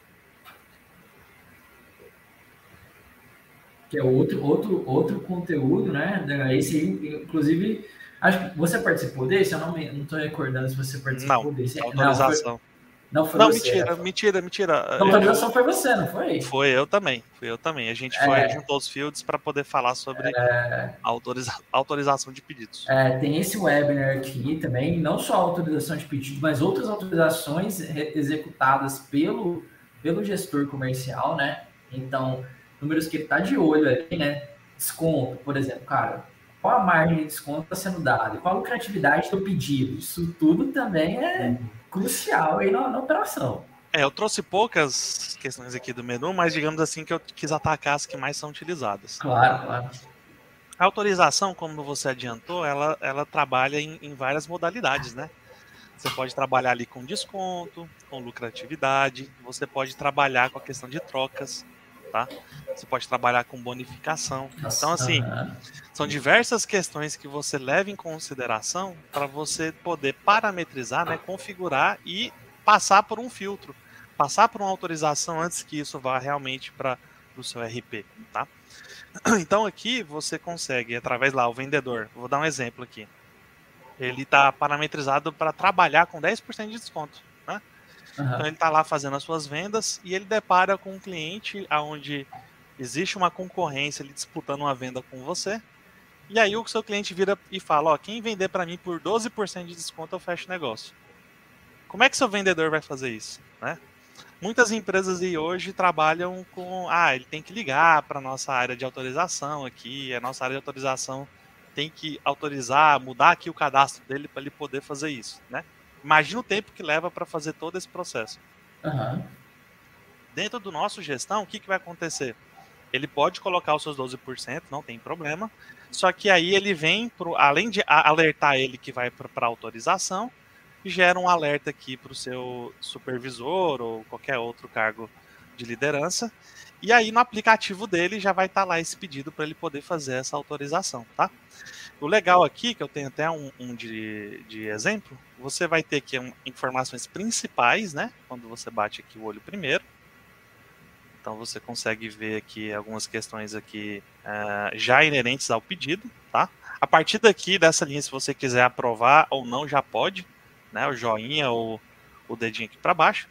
Que é outro, outro, outro conteúdo, né? Esse, inclusive, acho que você participou desse? Eu não estou recordando se você participou não, desse. Autorização. Não, foi... Não foi não, você. mentira, mentira, mentira. A autorização foi você, não foi? Foi eu também, foi eu também. A gente foi, é... juntou os fields para poder falar sobre é... autoriza... autorização de pedidos. É, tem esse webinar aqui também, não só autorização de pedido, mas outras autorizações executadas pelo, pelo gestor comercial, né? Então, números que ele está de olho ali, né? Desconto, por exemplo, cara, qual a margem de desconto está sendo dada? Qual a lucratividade do pedido? Isso tudo também é. Uhum crucial aí na, na operação. É, eu trouxe poucas questões aqui do menu, mas digamos assim que eu quis atacar as que mais são utilizadas. Claro, claro. A autorização, como você adiantou, ela, ela trabalha em, em várias modalidades, né? Você pode trabalhar ali com desconto, com lucratividade, você pode trabalhar com a questão de trocas, tá? Você pode trabalhar com bonificação. Então, assim, são diversas questões que você leva em consideração para você poder parametrizar, né, configurar e passar por um filtro, passar por uma autorização antes que isso vá realmente para o seu RP, tá? [CLEARS THROAT] Então aqui você consegue, através lá, o vendedor, vou dar um exemplo aqui. Ele está parametrizado para trabalhar com 10% de desconto. Uhum. Então ele está lá fazendo as suas vendas e ele depara com um cliente onde existe uma concorrência ali disputando uma venda com você. E aí o seu cliente vira e fala, ó, quem vender para mim por 12% de desconto eu fecho negócio. Como é que seu vendedor vai fazer isso, né? Muitas empresas aí hoje trabalham com, ah, ele tem que ligar para nossa área de autorização aqui, a nossa área de autorização tem que autorizar, mudar aqui o cadastro dele para ele poder fazer isso, né? Imagina o tempo que leva para fazer todo esse processo. Uhum. Dentro do nosso gestão, o que, que vai acontecer? Ele pode colocar os seus 12%, não tem problema. Só que aí ele vem, pro, além de alertar ele que vai para autorização, gera um alerta aqui para o seu supervisor ou qualquer outro cargo de liderança. E aí no aplicativo dele já vai estar tá lá esse pedido para ele poder fazer essa autorização, tá? O legal aqui, que eu tenho até um, um de, de, exemplo, você vai ter aqui um, informações principais, né? Quando você bate aqui o olho primeiro. Então você consegue ver aqui algumas questões aqui uh, já inerentes ao pedido, tá? A partir daqui dessa linha, se você quiser aprovar ou não, já pode, né? O joinha ou o dedinho aqui para baixo.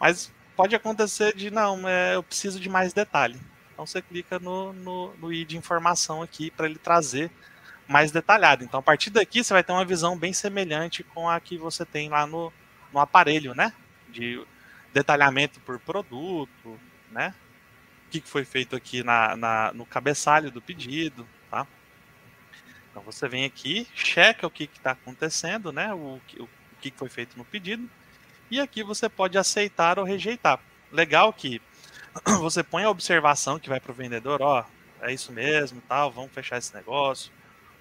Mas pode acontecer de não, é, eu preciso de mais detalhe. Então você clica no, no, no i de informação aqui para ele trazer mais detalhado. Então a partir daqui você vai ter uma visão bem semelhante com a que você tem lá no, no aparelho, né? De detalhamento por produto, né? O que foi feito aqui na, na, no cabeçalho do pedido, tá? Então você vem aqui, checa o que está acontecendo, né? O, o, o que foi feito no pedido. E aqui você pode aceitar ou rejeitar. Legal que [CLEARS THROAT] você põe a observação que vai para o vendedor, ó, é isso mesmo, tal, vamos fechar esse negócio.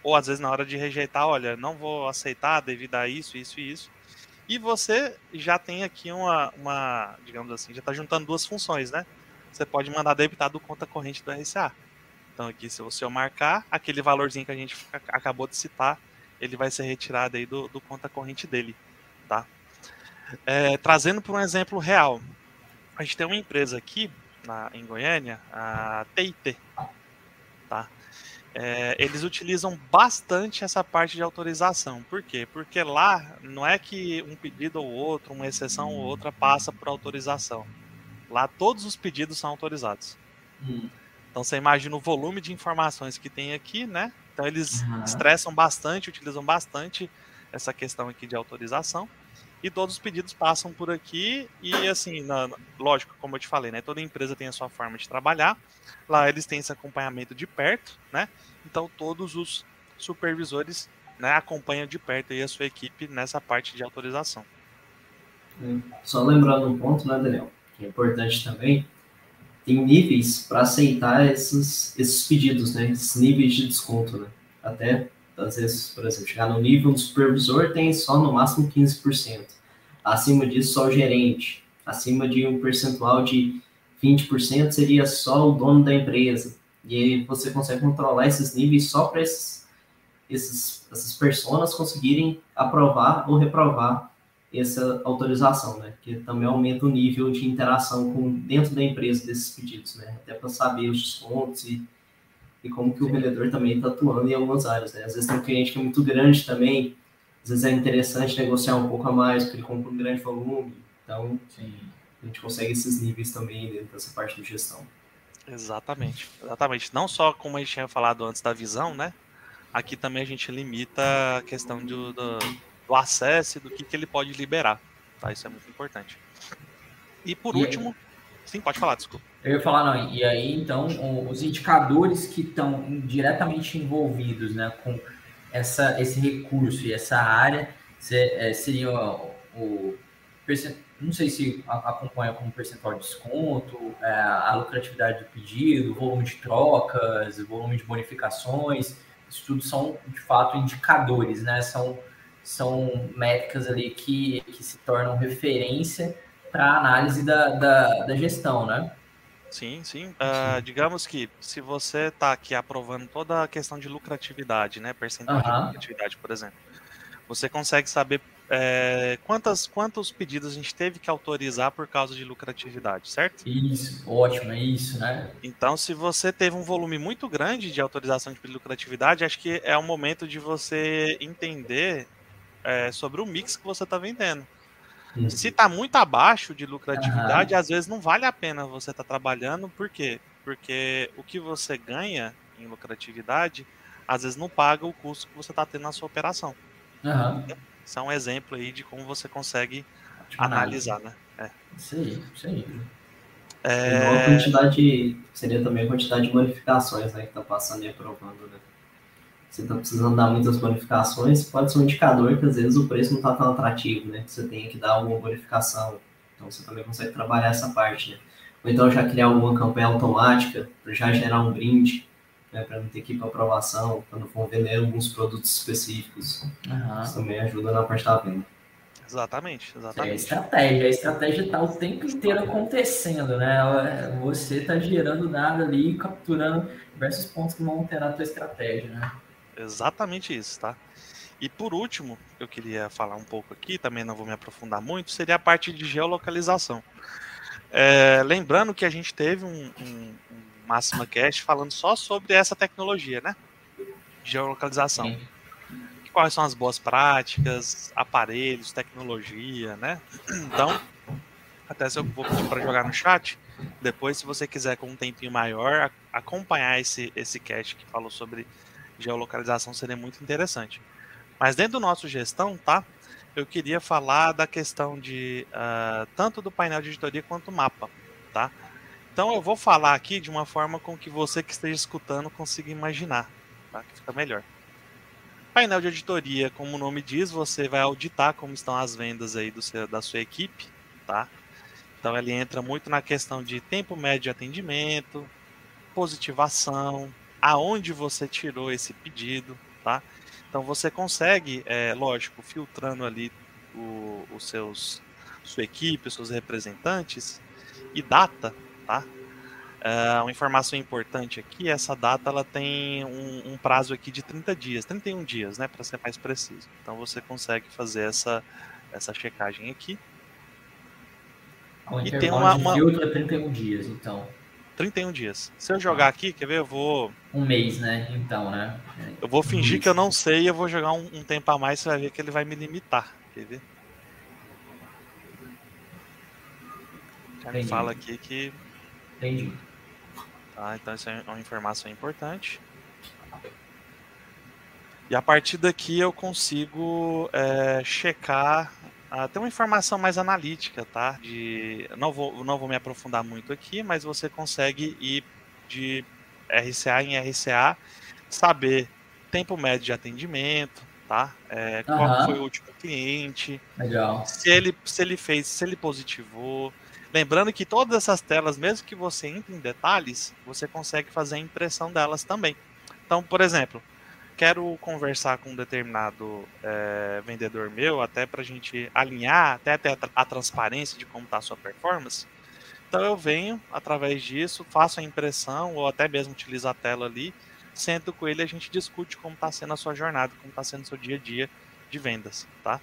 Ou às vezes na hora de rejeitar, olha, não vou aceitar devido a isso, isso e isso. E você já tem aqui uma, uma digamos assim, já está juntando duas funções, né? Você pode mandar debitar do conta corrente do RCA. Então aqui, se você marcar, aquele valorzinho que a gente acabou de citar, ele vai ser retirado aí do, do conta corrente dele, tá? É, trazendo para um exemplo real, a gente tem uma empresa aqui na, em Goiânia, a TIT? É, eles utilizam bastante essa parte de autorização. Por quê? Porque lá não é que um pedido ou outro, uma exceção ou outra passa por autorização. Lá todos os pedidos são autorizados. Hum. Então você imagina o volume de informações que tem aqui, né? Então eles uhum. estressam bastante, utilizam bastante essa questão aqui de autorização e todos os pedidos passam por aqui e assim, na, lógico, como eu te falei, né, toda empresa tem a sua forma de trabalhar. Lá eles têm esse acompanhamento de perto, né? Então todos os supervisores, né, acompanham de perto aí a sua equipe nessa parte de autorização. É, só lembrando um ponto, né, Daniel, que é importante também, tem níveis para aceitar esses, esses pedidos, né, esses níveis de desconto, né? Até às vezes, por exemplo, chegar no nível do supervisor tem só no máximo 15%. Acima disso, só o gerente. Acima de um percentual de 20% seria só o dono da empresa. E aí você consegue controlar esses níveis só para esses, esses, essas pessoas conseguirem aprovar ou reprovar essa autorização, né? Que também aumenta o nível de interação com dentro da empresa desses pedidos, né? Até para saber os descontos e e como que o vendedor também está atuando em algumas áreas. Né? Às vezes tem um cliente que é muito grande também, às vezes é interessante negociar um pouco a mais, porque ele compra um grande volume. Então, Sim. a gente consegue esses níveis também dentro dessa parte de gestão. Exatamente, exatamente. Não só como a gente tinha falado antes da visão, né? Aqui também a gente limita a questão do, do, do acesso e do que, que ele pode liberar. Tá? Isso é muito importante. E por e último, sim, pode falar, desculpa. Eu ia falar, não, e aí então os indicadores que estão diretamente envolvidos né, com essa, esse recurso e essa área é, seria o, o não sei se acompanha como percentual de desconto, é, a lucratividade do pedido, volume de trocas, volume de bonificações, isso tudo são de fato indicadores, né? São, são métricas ali que, que se tornam referência para análise da, da, da gestão, né? Sim, sim. Uh, digamos que se você está aqui aprovando toda a questão de lucratividade, né? Percentual de lucratividade, por exemplo, você consegue saber é, quantas, quantos pedidos a gente teve que autorizar por causa de lucratividade, certo? Isso, ótimo, é isso, né? Então, se você teve um volume muito grande de autorização de lucratividade, acho que é o momento de você entender é, sobre o mix que você está vendendo. Se está muito abaixo de lucratividade, uhum. às vezes não vale a pena você estar tá trabalhando, por quê? Porque o que você ganha em lucratividade, às vezes não paga o custo que você está tendo na sua operação. Uhum. Isso é um exemplo aí de como você consegue analisar, né? É. Isso aí, isso aí. É... a quantidade, seria também a quantidade de bonificações né, que está passando e aprovando, né? Você está precisando dar muitas bonificações, pode ser um indicador que às vezes o preço não está tão atrativo, né? Você tem que dar alguma bonificação. Então você também consegue trabalhar essa parte, né? Ou então já criar alguma campanha automática para já gerar um brinde, né? Para não ter que ir para aprovação, quando for vender alguns produtos específicos. Uhum. Isso também ajuda na parte da venda. Exatamente, exatamente. É a estratégia. A estratégia está o tempo inteiro acontecendo, né? Você está gerando nada ali, capturando diversos pontos que vão ter na tua estratégia, né? Exatamente isso, tá? E por último, eu queria falar um pouco aqui, também não vou me aprofundar muito, seria a parte de geolocalização. É, lembrando que a gente teve um, um, um Máxima Cast falando só sobre essa tecnologia, né? Geolocalização. Sim. Quais são as boas práticas, aparelhos, tecnologia, né? Então, até se eu vou pedir para jogar no chat, depois, se você quiser com um tempinho maior, acompanhar esse, esse cast que falou sobre geolocalização seria muito interessante. Mas dentro do nosso gestão, tá? Eu queria falar da questão de uh, tanto do painel de editoria quanto mapa, tá? Então eu vou falar aqui de uma forma com que você que esteja escutando consiga imaginar, tá? Que fica melhor. Painel de editoria, como o nome diz, você vai auditar como estão as vendas aí do seu, da sua equipe, tá? Então ele entra muito na questão de tempo médio de atendimento, positivação, aonde você tirou esse pedido, tá? Então você consegue, é, lógico, filtrando ali o, os seus sua equipe, os seus representantes e data, tá? Uh, uma informação importante aqui, essa data ela tem um, um, prazo aqui de 30 dias, 31 dias, né, para ser mais preciso. Então você consegue fazer essa, essa checagem aqui. O e tem uma, uma... filtro é 31 dias, então. 31 dias. Se eu jogar aqui, quer ver? Eu vou. Um mês, né? Então, né? Eu vou fingir um que eu não sei e eu vou jogar um, um tempo a mais, você vai ver que ele vai me limitar. Quer ver? Me fala aqui que. Entendi. Tá, então isso é uma informação importante. E a partir daqui eu consigo é, checar ah, tem uma informação mais analítica, tá? De, não, vou, não vou me aprofundar muito aqui, mas você consegue ir de RCA em RCA, saber tempo médio de atendimento, tá? É, uhum. Qual foi o último cliente, Legal. se ele se ele fez, se ele positivou. Lembrando que todas essas telas, mesmo que você entre em detalhes, você consegue fazer a impressão delas também. Então, por exemplo, quero conversar com um determinado é, vendedor meu, até para a gente alinhar, até ter a, transparência de como está a sua performance. Então eu venho através disso, faço a impressão ou até mesmo utilizo a tela ali, sento com ele e a gente discute como está sendo a sua jornada, como está sendo o seu dia a dia de vendas, tá?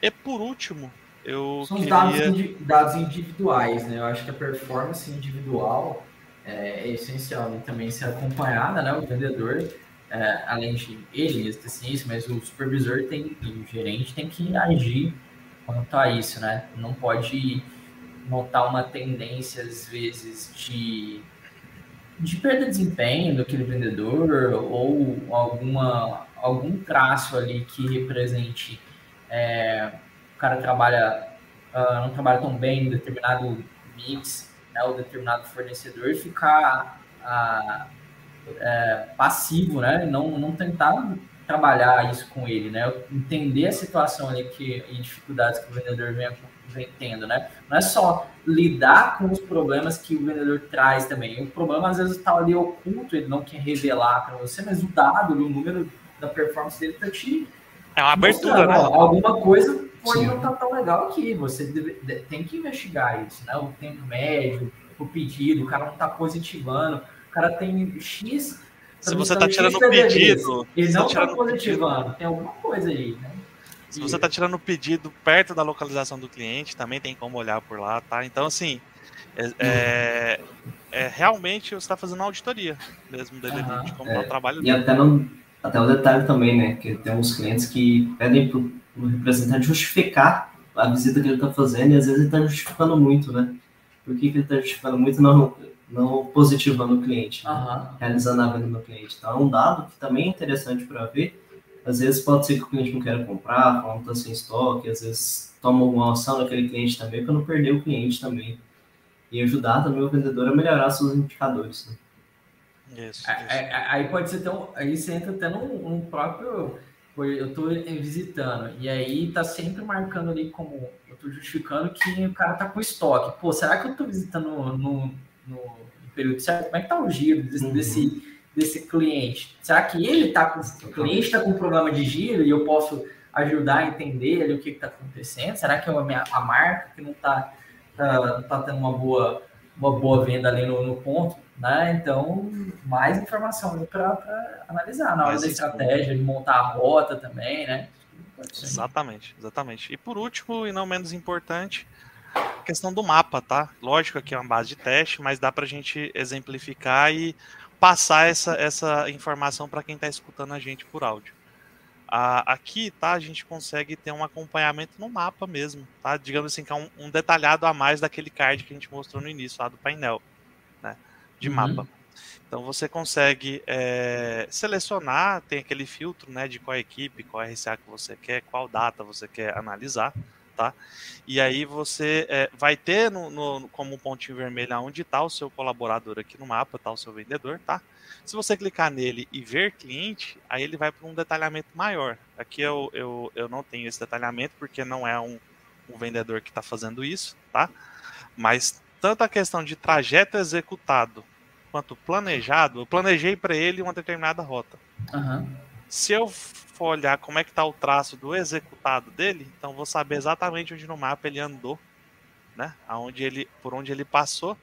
E por último, eu São queria... dados, dados individuais, né? Eu acho que a performance individual é, é essencial e também ser acompanhada, né? O vendedor é, além de ele ter ciência, mas o supervisor tem, e o gerente tem que agir quanto a isso, né? Não pode notar uma tendência, às vezes, de, de perda de desempenho daquele vendedor ou alguma, algum traço ali que represente é, o cara trabalha, uh, não trabalha tão bem em determinado mix, né, ou determinado fornecedor, e ficar uh, é, passivo, né? Não, não tentar trabalhar isso com ele, né? Entender a situação ali que, e dificuldades que o vendedor vem, vem tendo, né? Não é só lidar com os problemas que o vendedor traz também. O problema às vezes está ali oculto, ele não quer revelar para você, mas o dado, o número da performance dele está te é uma abertura, né? Alguma coisa pode Sim. não estar tá tão legal aqui. Você deve, tem que investigar isso, né? O tempo médio, o pedido, o cara não está positivando o cara tem X. Se você está tirando o pedido. Ele não está positivando, tem alguma coisa aí, né? Se você está tirando o pedido perto da localização do cliente, também tem como olhar por lá, tá? Então, assim, é, é, é realmente você está fazendo uma auditoria mesmo dele uhum. de como é, tá o trabalho e dele. E até, no, até o detalhe também, né? Que tem uns clientes que pedem para o representante justificar a visita que ele está fazendo e às vezes ele está justificando muito, né? Por que, que ele está justificando muito? Não, não positivando o cliente, uhum. realizando a venda do cliente. Então, é um dado que também é interessante para ver. Às vezes pode ser que o cliente não queira comprar, não está sem estoque, às vezes toma alguma ação naquele cliente também para não perder o cliente também. E ajudar também o vendedor a melhorar seus indicadores. Né? Isso, isso. Aí pode ser tão. Aí você entra até num, num próprio. Eu estou visitando, e aí tá sempre marcando ali como. Eu estou justificando que o cara tá com estoque. Pô, será que eu estou visitando no, no período certo, como é que tá o giro desse, uhum. desse, desse, cliente? Será que ele tá com, o cliente está com um problema de giro e eu posso ajudar a entender ali o que está acontecendo? Será que é a, minha, a marca que não está tá, tá tendo uma boa, uma boa venda ali no, no ponto? Né? Então, mais informação para analisar na hora da estratégia, de montar a rota também, né? Exatamente, exatamente. E por último, e não menos importante, questão do mapa, tá? Lógico que é uma base de teste, mas dá para a gente exemplificar e passar essa, essa informação para quem está escutando a gente por áudio. Ah, aqui, tá, a gente consegue ter um acompanhamento no mapa mesmo, tá? Digamos assim, que é um, um detalhado a mais daquele card que a gente mostrou no início, lá do painel, né? De uhum. mapa. Então você consegue é, selecionar, tem aquele filtro, né, de qual equipe, qual RCA que você quer, qual data você quer analisar tá? E aí você é, vai ter no, no, como um pontinho vermelho onde está o seu colaborador aqui no mapa, está o seu vendedor, tá? Se você clicar nele e ver cliente, aí ele vai para um detalhamento maior. Aqui eu, eu, eu não tenho esse detalhamento porque não é um, um vendedor que está fazendo isso, tá? Mas tanto a questão de trajeto executado quanto planejado, eu planejei para ele uma determinada rota. Uhum. Se eu for olhar como é que está o traço do executado dele, então vou saber exatamente onde no mapa ele andou, né? Aonde ele, por onde ele passou.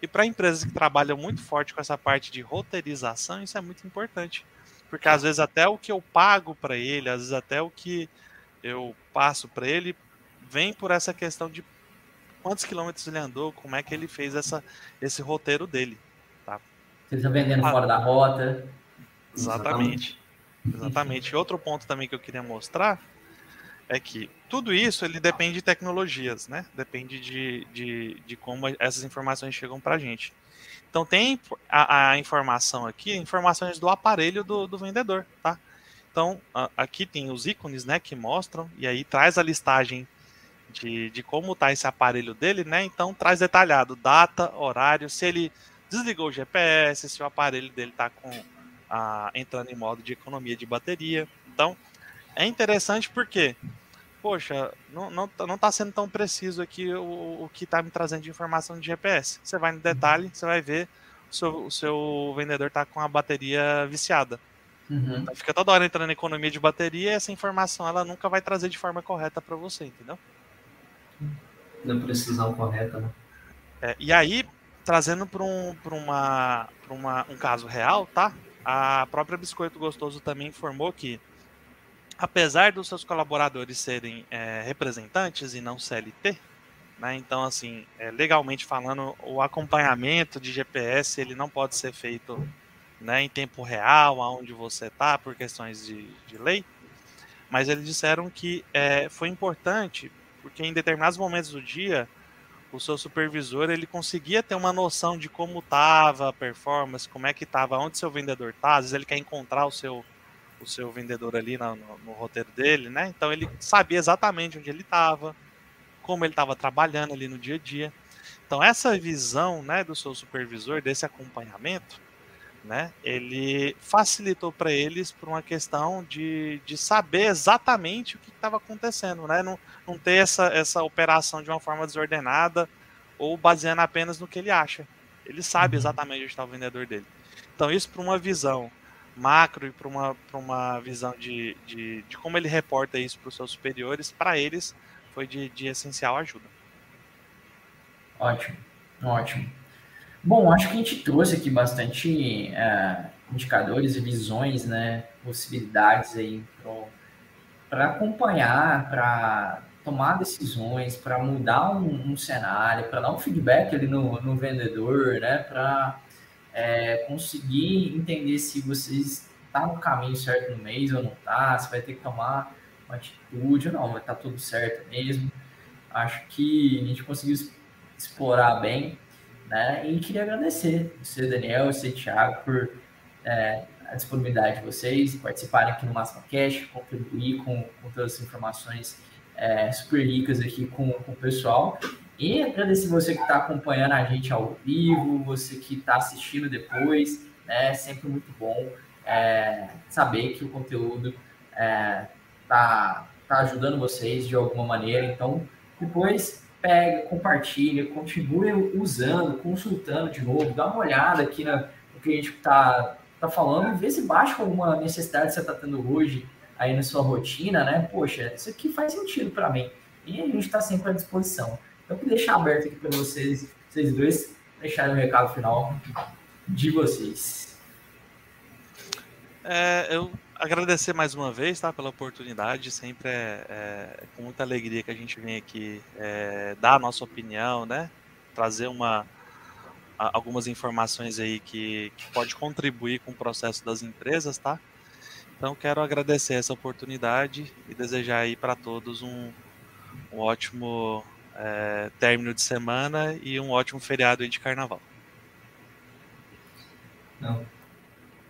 E para empresas que trabalham muito forte com essa parte de roteirização, isso é muito importante. Porque às vezes até o que eu pago para ele, às vezes até o que eu passo para ele, vem por essa questão de quantos quilômetros ele andou, como é que ele fez essa, esse roteiro dele. Tá? Você está vendendo ah, fora da rota. Exatamente. Exatamente. Outro ponto também que eu queria mostrar é que tudo isso ele depende de tecnologias, né? Depende de, de, de como essas informações chegam para a gente. Então tem a, a, informação aqui, informações do aparelho do, do vendedor, tá? Então a, aqui tem os ícones, né, que mostram e aí traz a listagem de, de como tá esse aparelho dele, né? Então traz detalhado data, horário, se ele desligou o GPS, se o aparelho dele tá com a, entrando em modo de economia de bateria. Então, é interessante porque, poxa, não, não, não tá sendo tão preciso aqui o, o que está me trazendo de informação de GPS. Você vai no detalhe, você vai ver o seu, o seu vendedor tá com a bateria viciada. Uhum. Então, fica toda hora entrando em economia de bateria e essa informação ela nunca vai trazer de forma correta para você, entendeu? Na precisão correta, né? É, e aí, trazendo para um, uma, uma, um caso real, tá? A própria Biscoito Gostoso também informou que, apesar dos seus colaboradores serem é, representantes e não CLT, né, então, assim, é, legalmente falando, o acompanhamento de GPS ele não pode ser feito né, em tempo real, aonde você está, por questões de, de, lei, mas eles disseram que é, foi importante, porque em determinados momentos do dia o seu supervisor ele conseguia ter uma noção de como estava a performance, como é que estava, onde seu vendedor está. Às vezes ele quer encontrar o seu, o seu vendedor ali no, no, no roteiro dele, né? Então ele sabia exatamente onde ele estava, como ele estava trabalhando ali no dia a dia. Então essa visão, né, do seu supervisor, desse acompanhamento, né, ele facilitou para eles por uma questão de, de saber exatamente o que estava acontecendo, né, não, não ter essa, essa operação de uma forma desordenada ou baseando apenas no que ele acha. Ele sabe uhum. exatamente onde está o vendedor dele. Então, isso para uma visão macro e para uma, uma visão de, de, de como ele reporta isso para os seus superiores, para eles foi de, de essencial ajuda. Ótimo, ótimo. Bom, acho que a gente trouxe aqui bastante é, indicadores e visões, né, possibilidades aí para acompanhar, para tomar decisões, para mudar um, um cenário, para dar um feedback ali no, no vendedor, né, para é, conseguir entender se vocês está no caminho certo no mês ou não está, se vai ter que tomar uma atitude ou não, vai estar tá tudo certo mesmo. Acho que a gente conseguiu explorar bem né? E queria agradecer você, Daniel, você, Thiago, por é, a disponibilidade de vocês, participarem aqui no Máximo Cash, contribuir com, com todas as informações é, super ricas aqui com, com o pessoal. E agradecer você que está acompanhando a gente ao vivo, você que está assistindo depois, né? Sempre muito bom é, saber que o conteúdo está é, tá ajudando vocês de alguma maneira. Então, depois pega, compartilha, continue usando, consultando de novo, dá uma olhada aqui na, no que a gente está tá falando vê se baixa alguma necessidade que você está tendo hoje aí na sua rotina, né? Poxa, isso aqui faz sentido para mim. E a gente está sempre à disposição. Então, vou deixar aberto aqui para vocês, vocês dois, deixarem o recado final de vocês. É, eu agradecer mais uma vez, tá, pela oportunidade. Sempre é, é com muita alegria que a gente vem aqui é, dar a nossa opinião, né? Trazer uma, algumas informações aí que, que pode contribuir com o processo das empresas, tá? Então quero agradecer essa oportunidade e desejar aí para todos um, um ótimo é, término de semana e um ótimo feriado de carnaval. Não,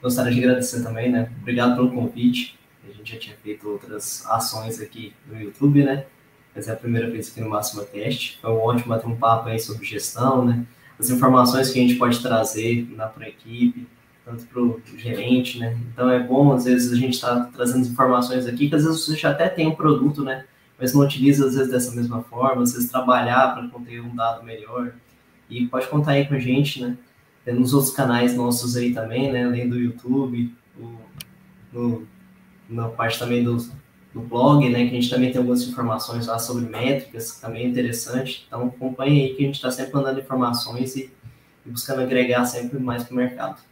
Gostaria de agradecer também, né? Obrigado pelo convite. A gente já tinha feito outras ações aqui no YouTube, né? Mas é a primeira vez aqui no Máximo Teste. Foi um ótimo bater um papo aí sobre gestão, né? As informações que a gente pode trazer para a equipe, tanto para o gerente, né? Então é bom, às vezes, a gente estar tá trazendo informações aqui, que às vezes você já até tem um produto, né? Mas não utiliza, às vezes, dessa mesma forma, às vezes trabalhar para conter um dado melhor. E pode contar aí com a gente, né? Nos outros canais nossos aí também, né? Além do YouTube, o, no na parte também do, do blog, né, que a gente também tem algumas informações lá sobre métricas, também é interessante. Então, acompanhe aí que a gente está sempre mandando informações e, e buscando agregar sempre mais para o mercado.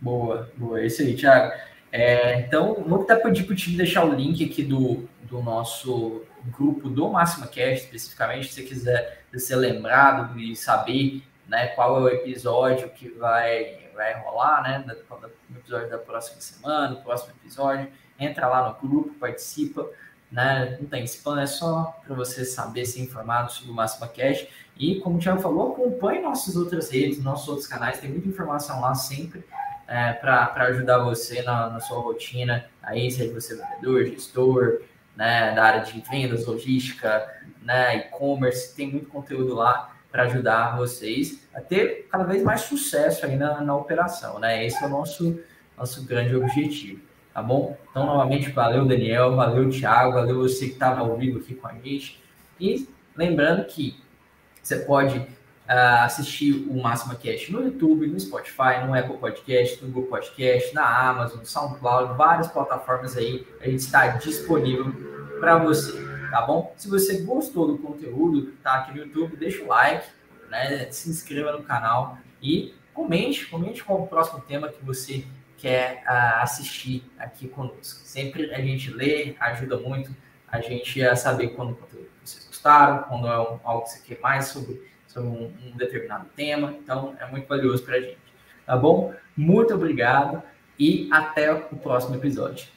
Boa, boa. É isso aí, Thiago. É, então, vou até pedir para o time deixar o link aqui do, do nosso grupo do Máxima Cast, especificamente, se você quiser ser lembrado e saber né, qual é o episódio que vai, vai rolar, né, no episódio da próxima semana, próximo episódio, entra lá no grupo, participa, né, não tem spam, é só para você saber, ser informado sobre o Máxima Cash. E, como o Thiago falou, acompanhe nossas outras redes, nossos outros canais, tem muita informação lá sempre é, para ajudar você na, na, sua rotina, aí seja você vendedor, gestor, né, da área de vendas, logística, né, e-commerce, tem muito conteúdo lá para ajudar vocês a ter cada vez mais sucesso aí na, na operação, né? Esse é o nosso, nosso grande objetivo, tá bom? Então, novamente, valeu, Daniel, valeu, Thiago, valeu você que estava ao vivo aqui com a gente. E lembrando que você pode uh, assistir o Máxima Cast no YouTube, no Spotify, no Apple Podcast, no Google Podcast, na Amazon, no SoundCloud, várias plataformas aí, a gente está disponível para você, tá bom? Se você gostou do conteúdo, tá aqui no YouTube, deixa o like, né? Se inscreva no canal e comente, comente qual o próximo tema que você quer uh, assistir aqui conosco. Sempre a gente lê, ajuda muito a gente a saber quando o conteúdo vocês gostaram, quando é um, algo que você quer mais sobre sobre um, um determinado tema. Então, é muito valioso para a gente. Tá bom? Muito obrigado e até o próximo episódio.